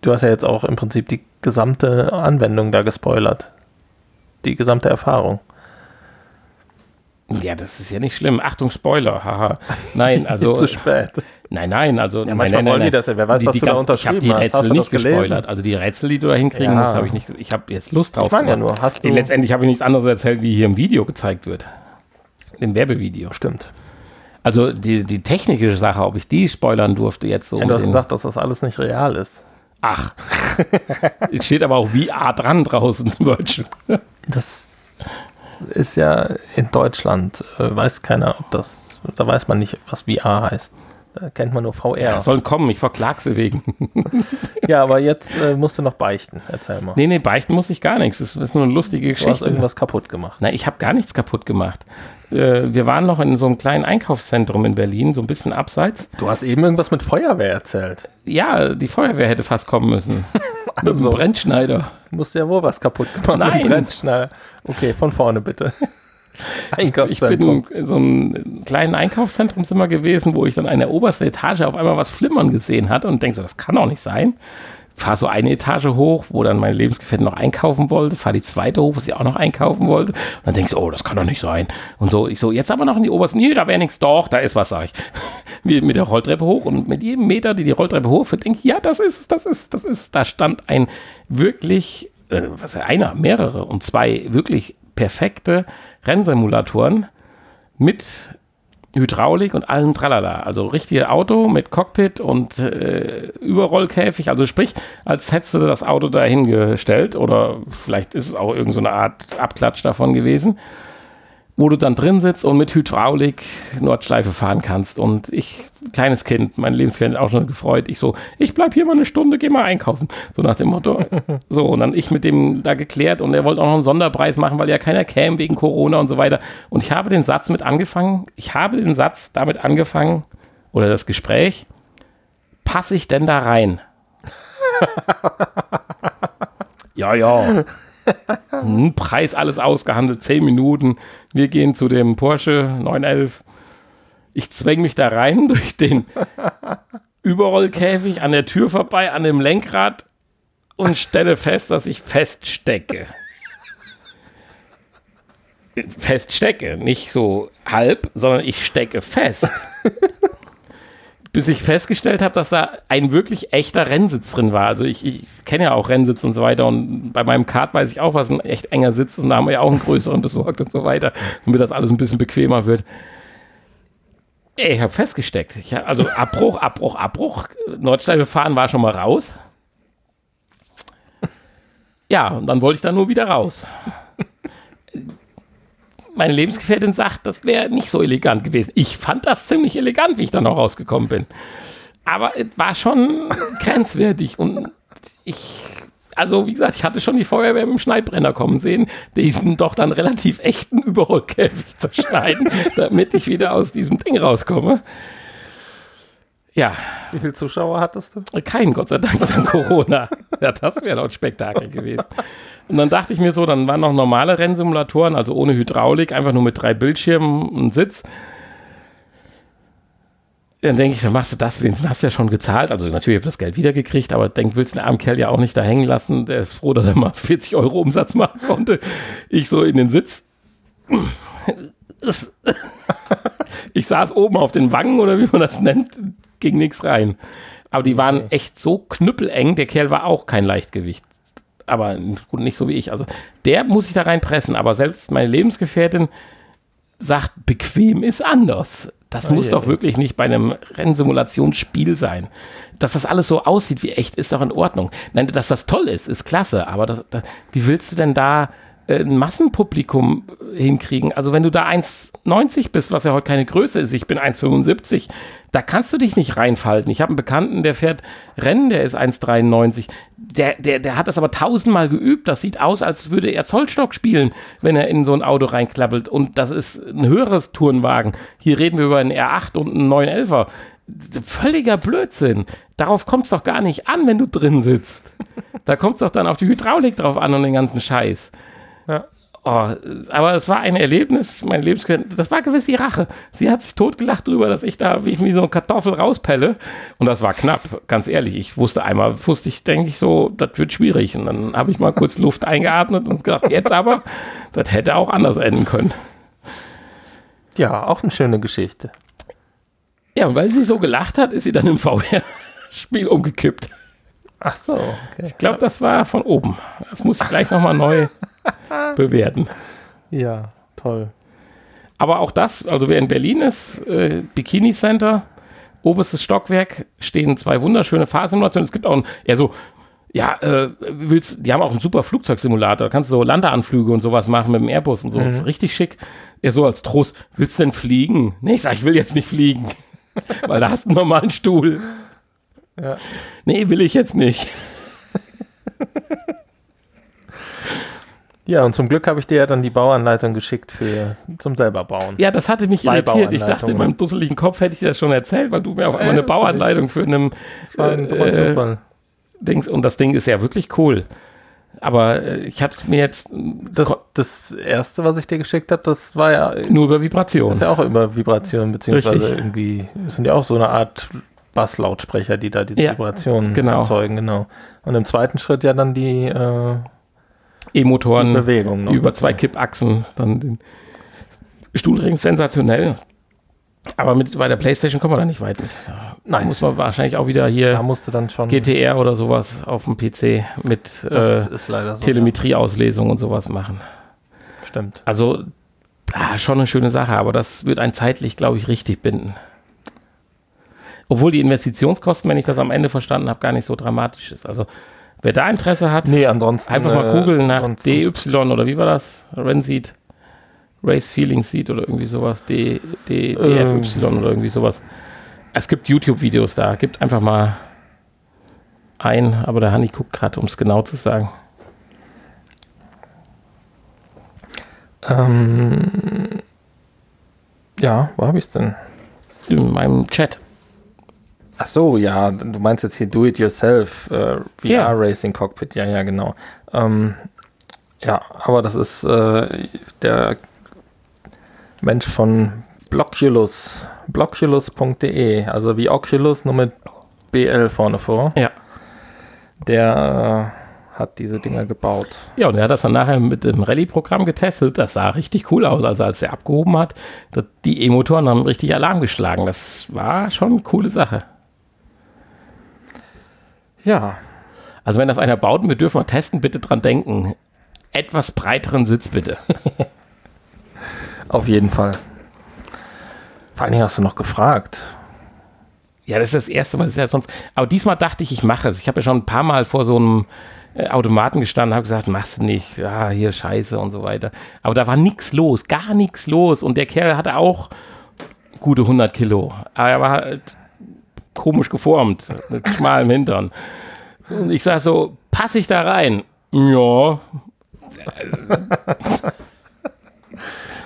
S1: du hast ja jetzt auch im Prinzip die gesamte Anwendung da gespoilert. Die gesamte Erfahrung.
S2: Ja, das ist ja nicht schlimm. Achtung, Spoiler. Haha. Nein, also.
S1: Zu spät.
S2: Nein, nein, also.
S1: Ja, manchmal wollen die das ja. Wer weiß, was du da unterschrieben
S2: ich hab die
S1: hast.
S2: Rätsel
S1: Hast du
S2: nicht
S1: gelesen?
S2: gespoilert. Also die Rätsel, die du da hinkriegen
S1: Ja.
S2: musst, habe ich nicht. Ich habe jetzt Lust drauf.
S1: Ich meine ja nur, hast du.
S2: Letztendlich habe ich nichts anderes erzählt, wie hier im Video gezeigt wird. Im Werbevideo.
S1: Stimmt.
S2: Also die, die technische Sache, ob ich die spoilern durfte jetzt so.
S1: Ja, du hast gesagt, dass das alles nicht real ist.
S2: Ach. Es steht aber auch VR dran draußen. Virtual.
S1: Das ist ja in Deutschland, äh, weiß keiner, ob das, da weiß man nicht, was VR heißt. Da kennt man nur VR.
S2: Ja,
S1: Ja,
S2: sollen kommen, ich verklag sie wegen.
S1: aber jetzt äh, musst du noch beichten. Erzähl mal.
S2: Nee, nee, beichten muss ich gar nichts. Das ist nur eine lustige
S1: du hast
S2: Geschichte.
S1: irgendwas kaputt gemacht.
S2: Nein, ich habe gar nichts kaputt gemacht. Äh, wir waren noch in so einem kleinen Einkaufszentrum in Berlin, so ein bisschen abseits.
S1: Du hast eben irgendwas mit Feuerwehr erzählt.
S2: Ja, die Feuerwehr hätte fast kommen müssen. Mit
S1: Also.
S2: dem Brennschneider.
S1: Du musst ja wohl was kaputt gemacht
S2: Nein.
S1: mit Brennschnell. Okay, von vorne bitte.
S2: Ich
S1: Einkaufszentrum.
S2: bin in so einem kleinen Einkaufszentrum sind wir gewesen, wo ich dann an der obersten Etage auf einmal was flimmern gesehen hatte und denk so, das kann doch nicht sein. Fahr so eine Etage hoch, wo dann meine Lebensgefährtin noch einkaufen wollte, fahr die zweite hoch, wo sie auch noch einkaufen wollte. Und dann denkst du, oh, das kann doch nicht sein. Und so, ich so, jetzt aber noch in die obersten, nee, da wäre nichts, doch, da ist was, sag ich. Mit der Rolltreppe hoch und mit jedem Meter, die die Rolltreppe hochführt, denk ich, ja, das ist das ist, das ist. Da stand ein wirklich äh, was einer, mehrere und zwei wirklich perfekte Rennsimulatoren mit Hydraulik und allem Tralala. Also richtiges Auto mit Cockpit und äh, Überrollkäfig. Also sprich, als hättest du das Auto dahingestellt oder vielleicht ist es auch irgendeine so Art Abklatsch davon gewesen wo du dann drin sitzt und mit Hydraulik Nordschleife fahren kannst. Und ich, kleines Kind, mein Lebensgefährtin auch schon gefreut. Ich so, ich bleib hier mal eine Stunde, geh mal einkaufen. So nach dem Motto. so, und dann ich mit dem da geklärt und er wollte auch noch einen Sonderpreis machen, weil ja keiner käme wegen Corona und so weiter. Und ich habe den Satz mit angefangen, ich habe den Satz damit angefangen, oder das Gespräch, passe ich denn da rein? ja, ja. Hm, Preis alles ausgehandelt, 10 Minuten. Wir gehen zu dem Porsche 911. Ich zwäng mich da rein durch den Überrollkäfig an der Tür vorbei, an dem Lenkrad und stelle fest, dass ich feststecke. Feststecke, nicht so halb, sondern ich stecke fest bis ich festgestellt habe, dass da ein wirklich echter Rennsitz drin war. Also ich, ich kenne ja auch Rennsitz und so weiter und bei meinem Kart weiß ich auch, was ein echt enger Sitz ist und da haben wir ja auch einen größeren besorgt und so weiter, damit das alles ein bisschen bequemer wird. Ey, ich habe festgesteckt. Ich hab, also Abbruch, Abbruch, Abbruch. Nordschleife fahren war schon mal raus. Ja, und dann wollte ich da nur wieder raus meine Lebensgefährtin sagt, das wäre nicht so elegant gewesen. Ich fand das ziemlich elegant, wie ich dann noch rausgekommen bin. Aber es war schon grenzwertig und ich, also wie gesagt, ich hatte schon die Feuerwehr mit dem Schneidbrenner kommen sehen, diesen doch dann relativ echten Überrollkäfig zerschneiden, damit ich wieder aus diesem Ding rauskomme. Ja.
S1: Wie viele Zuschauer hattest du?
S2: Kein, Gott sei Dank, wegen Corona. Ja, das wäre doch ein Spektakel gewesen. Und dann dachte ich mir so, dann waren noch normale Rennsimulatoren, also ohne Hydraulik, einfach nur mit drei Bildschirmen und Sitz. Dann denke ich, dann machst du das, wenigstens hast du ja schon gezahlt. Also natürlich habe ich das Geld wiedergekriegt, aber denk, willst du den armen Kerl ja auch nicht da hängen lassen. Der ist froh, dass er mal 40 Euro Umsatz machen konnte. Ich so in den Sitz. ich saß oben auf den Wangen oder wie man das nennt, ging nichts rein. Aber die waren echt so knüppeleng. Der Kerl war auch kein Leichtgewicht aber gut, nicht so wie ich. Also der muss sich da reinpressen, aber selbst meine Lebensgefährtin sagt, bequem ist anders. Das oh, muss je, doch je. wirklich nicht bei einem Rennsimulationsspiel sein. Dass das alles so aussieht wie echt, ist doch in Ordnung. Nein, dass das toll ist, ist klasse, aber das, das, wie willst du denn da ein Massenpublikum hinkriegen? Also wenn du da 1,90 bist, was ja heute keine Größe ist, ich bin 1,75, da kannst du dich nicht reinfalten. Ich habe einen Bekannten, der fährt Rennen, der ist 1,93. Der, der, der hat das aber tausendmal geübt. Das sieht aus, als würde er Zollstock spielen, wenn er in so ein Auto reinklappelt. Und das ist ein höheres Tourenwagen. Hier reden wir über einen R8 und einen 911er. Völliger Blödsinn. Darauf kommt es doch gar nicht an, wenn du drin sitzt. Da kommt es doch dann auf die Hydraulik drauf an und den ganzen Scheiß. Ja. Oh, aber es war ein Erlebnis, mein Lebensgefährtin, das war gewiss die Rache. Sie hat sich totgelacht drüber, dass ich da wie ich mir so eine Kartoffel rauspelle. Und das war knapp, ganz ehrlich. Ich wusste einmal, wusste ich, denke ich so, das wird schwierig. Und dann habe ich mal kurz Luft eingeatmet und gedacht, jetzt aber, das hätte auch anders enden können.
S1: Ja, auch eine schöne Geschichte.
S2: Ja, weil sie so gelacht hat, ist sie dann im VR-Spiel umgekippt.
S1: Ach so, okay.
S2: Ich glaube, das war von oben. Das muss ich gleich nochmal neu bewerten.
S1: Ja, toll.
S2: Aber auch das, also wer in Berlin ist, äh, Bikini Center, oberstes Stockwerk, stehen zwei wunderschöne Fahrsimulationen. Es gibt auch ein, eher so, ja, äh, willst, die haben auch einen super Flugzeugsimulator. Da kannst du so Landeanflüge und sowas machen mit dem Airbus und so. Mhm. richtig schick. Eher so als Trost, willst du denn fliegen? Nee, ich sag, ich will jetzt nicht fliegen. Weil da hast du einen normalen Stuhl. Ja. Nee, will ich jetzt nicht.
S1: Ja, und zum Glück habe ich dir ja dann die Bauanleitung geschickt für zum selber bauen.
S2: Ja, das hatte mich Zwei irritiert. Ich dachte, in meinem dusseligen Kopf hätte ich dir das schon erzählt, weil du mir auf einmal eine Bauanleitung für einen
S1: das war ein äh.
S2: Dings und das Ding ist ja wirklich cool. Aber äh, ich habe es mir jetzt.
S1: Das, das erste, was ich dir geschickt habe, das war ja.
S2: Nur über Vibration.
S1: Das ist ja auch über Vibration, beziehungsweise Richtig. irgendwie. Das sind ja auch so eine Art Basslautsprecher, die da diese ja, Vibrationen genau. erzeugen, genau. Und im zweiten Schritt ja dann die. Äh,
S2: E-Motoren über zwei Kippachsen, dann den Stuhlring sensationell. Aber mit, bei der Playstation kommen wir da nicht weit. Nein. Da muss man wahrscheinlich auch wieder hier
S1: da musste dann schon
S2: GTR oder sowas auf dem PC mit äh,
S1: so,
S2: Telemetrieauslesung ja. und sowas machen.
S1: Stimmt.
S2: Also ah, schon eine schöne Sache, aber das wird ein zeitlich, glaube ich, richtig binden. Obwohl die Investitionskosten, wenn ich das am Ende verstanden habe, gar nicht so dramatisch ist. Also wer da Interesse hat,
S1: nee, ansonsten,
S2: einfach mal googeln nach DY oder wie war das? Renseed, Race Feeling Seed oder irgendwie sowas, D, D, DFY ähm. oder irgendwie sowas. Es gibt YouTube-Videos da, gibt einfach mal ein, aber der Hanni guckt gerade, um es genau zu sagen.
S1: Ähm, ja, wo habe ich es denn?
S2: In meinem Chat.
S1: Ach so, ja, du meinst jetzt hier Do-It-Yourself äh, VR ja. Racing Cockpit, ja, ja, genau. Ähm, ja, aber das ist äh, der Mensch von Blockulus, blockulus.de, also wie Oculus, nur mit BL vorne vor.
S2: Ja.
S1: Der äh, hat diese Dinger gebaut.
S2: Ja, und er hat das dann nachher mit dem Rallye-Programm getestet. Das sah richtig cool aus. Also als er abgehoben hat, die E-Motoren haben richtig Alarm geschlagen. Das war schon eine coole Sache.
S1: Ja.
S2: Also wenn das einer baut und wir dürfen mal testen, bitte dran denken. Etwas breiteren Sitz bitte.
S1: Auf jeden Fall. Vor allen Dingen hast du noch gefragt.
S2: Ja, das ist das erste Mal, das ist ja sonst. Aber diesmal dachte ich, ich mache es. Ich habe ja schon ein paar Mal vor so einem äh, Automaten gestanden, habe gesagt, machst du nicht, ja, hier scheiße und so weiter. Aber da war nichts los, gar nichts los. Und der Kerl hatte auch gute 100 Kilo. Aber er war halt komisch geformt, mit schmalem Hintern. Und ich sage so, passe ich da rein? Ja.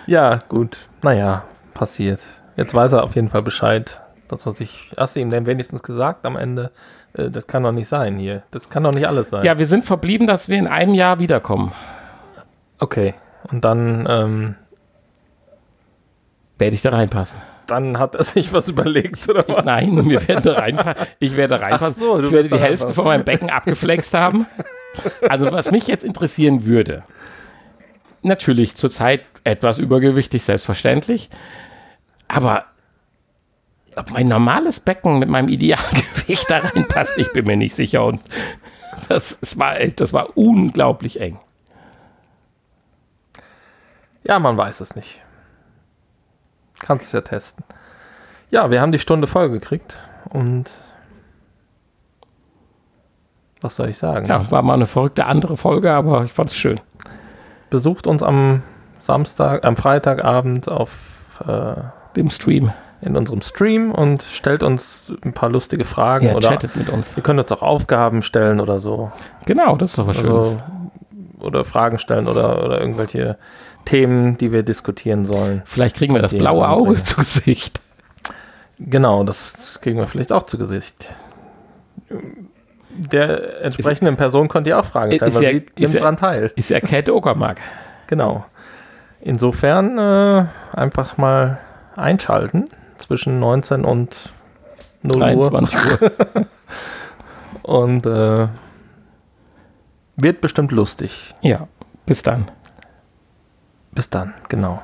S1: ja, gut. Naja, passiert. Jetzt weiß er auf jeden Fall Bescheid. Das, was ich, hast du ihm denn wenigstens gesagt am Ende? Äh, das kann doch nicht sein hier. Das kann doch nicht alles sein.
S2: Ja, wir sind verblieben, dass wir in einem Jahr wiederkommen.
S1: Okay. Und dann ähm,
S2: werde ich da reinpassen
S1: dann hat er sich was überlegt, oder was?
S2: Nein, wir werden da reinfahren. Ich werde reinfahren. So, ich werde die Hälfte von meinem Becken abgeflext haben. Also, was mich jetzt interessieren würde, natürlich zurzeit etwas übergewichtig, selbstverständlich. Aber ob mein normales Becken mit meinem Idealgewicht da reinpasst, ich bin mir nicht sicher. Und das, das, war, das war unglaublich eng.
S1: Ja, man weiß es nicht. Kannst es ja testen. Ja, wir haben die Stunde voll gekriegt und was soll ich sagen?
S2: Ja, war mal eine verrückte andere Folge, aber ich fand es schön.
S1: Besucht uns am Samstag, am Freitagabend auf
S2: äh, dem Stream.
S1: In unserem Stream und stellt uns ein paar lustige Fragen
S2: ja,
S1: oder
S2: chattet mit uns.
S1: Ihr könnt uns auch Aufgaben stellen oder so.
S2: Genau, das ist doch was also, Schönes.
S1: Oder Fragen stellen oder, oder irgendwelche Themen, die wir diskutieren sollen.
S2: Vielleicht kriegen wir das blaue Auge zu Gesicht.
S1: Genau, das kriegen wir vielleicht auch zu Gesicht. Der entsprechenden ist, Person könnt ihr auch Fragen stellen, weil ja, sie nimmt dran teil.
S2: Ist ja Käthe Uckermark.
S1: Genau. Insofern äh, einfach mal einschalten zwischen 19 und 0
S2: 23 Uhr.
S1: Uhr. und äh, wird bestimmt lustig.
S2: Ja, bis dann.
S1: Bis dann, genau.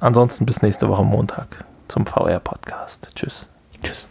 S1: Ansonsten bis nächste Woche Montag zum VR-Podcast. Tschüss.
S2: Tschüss.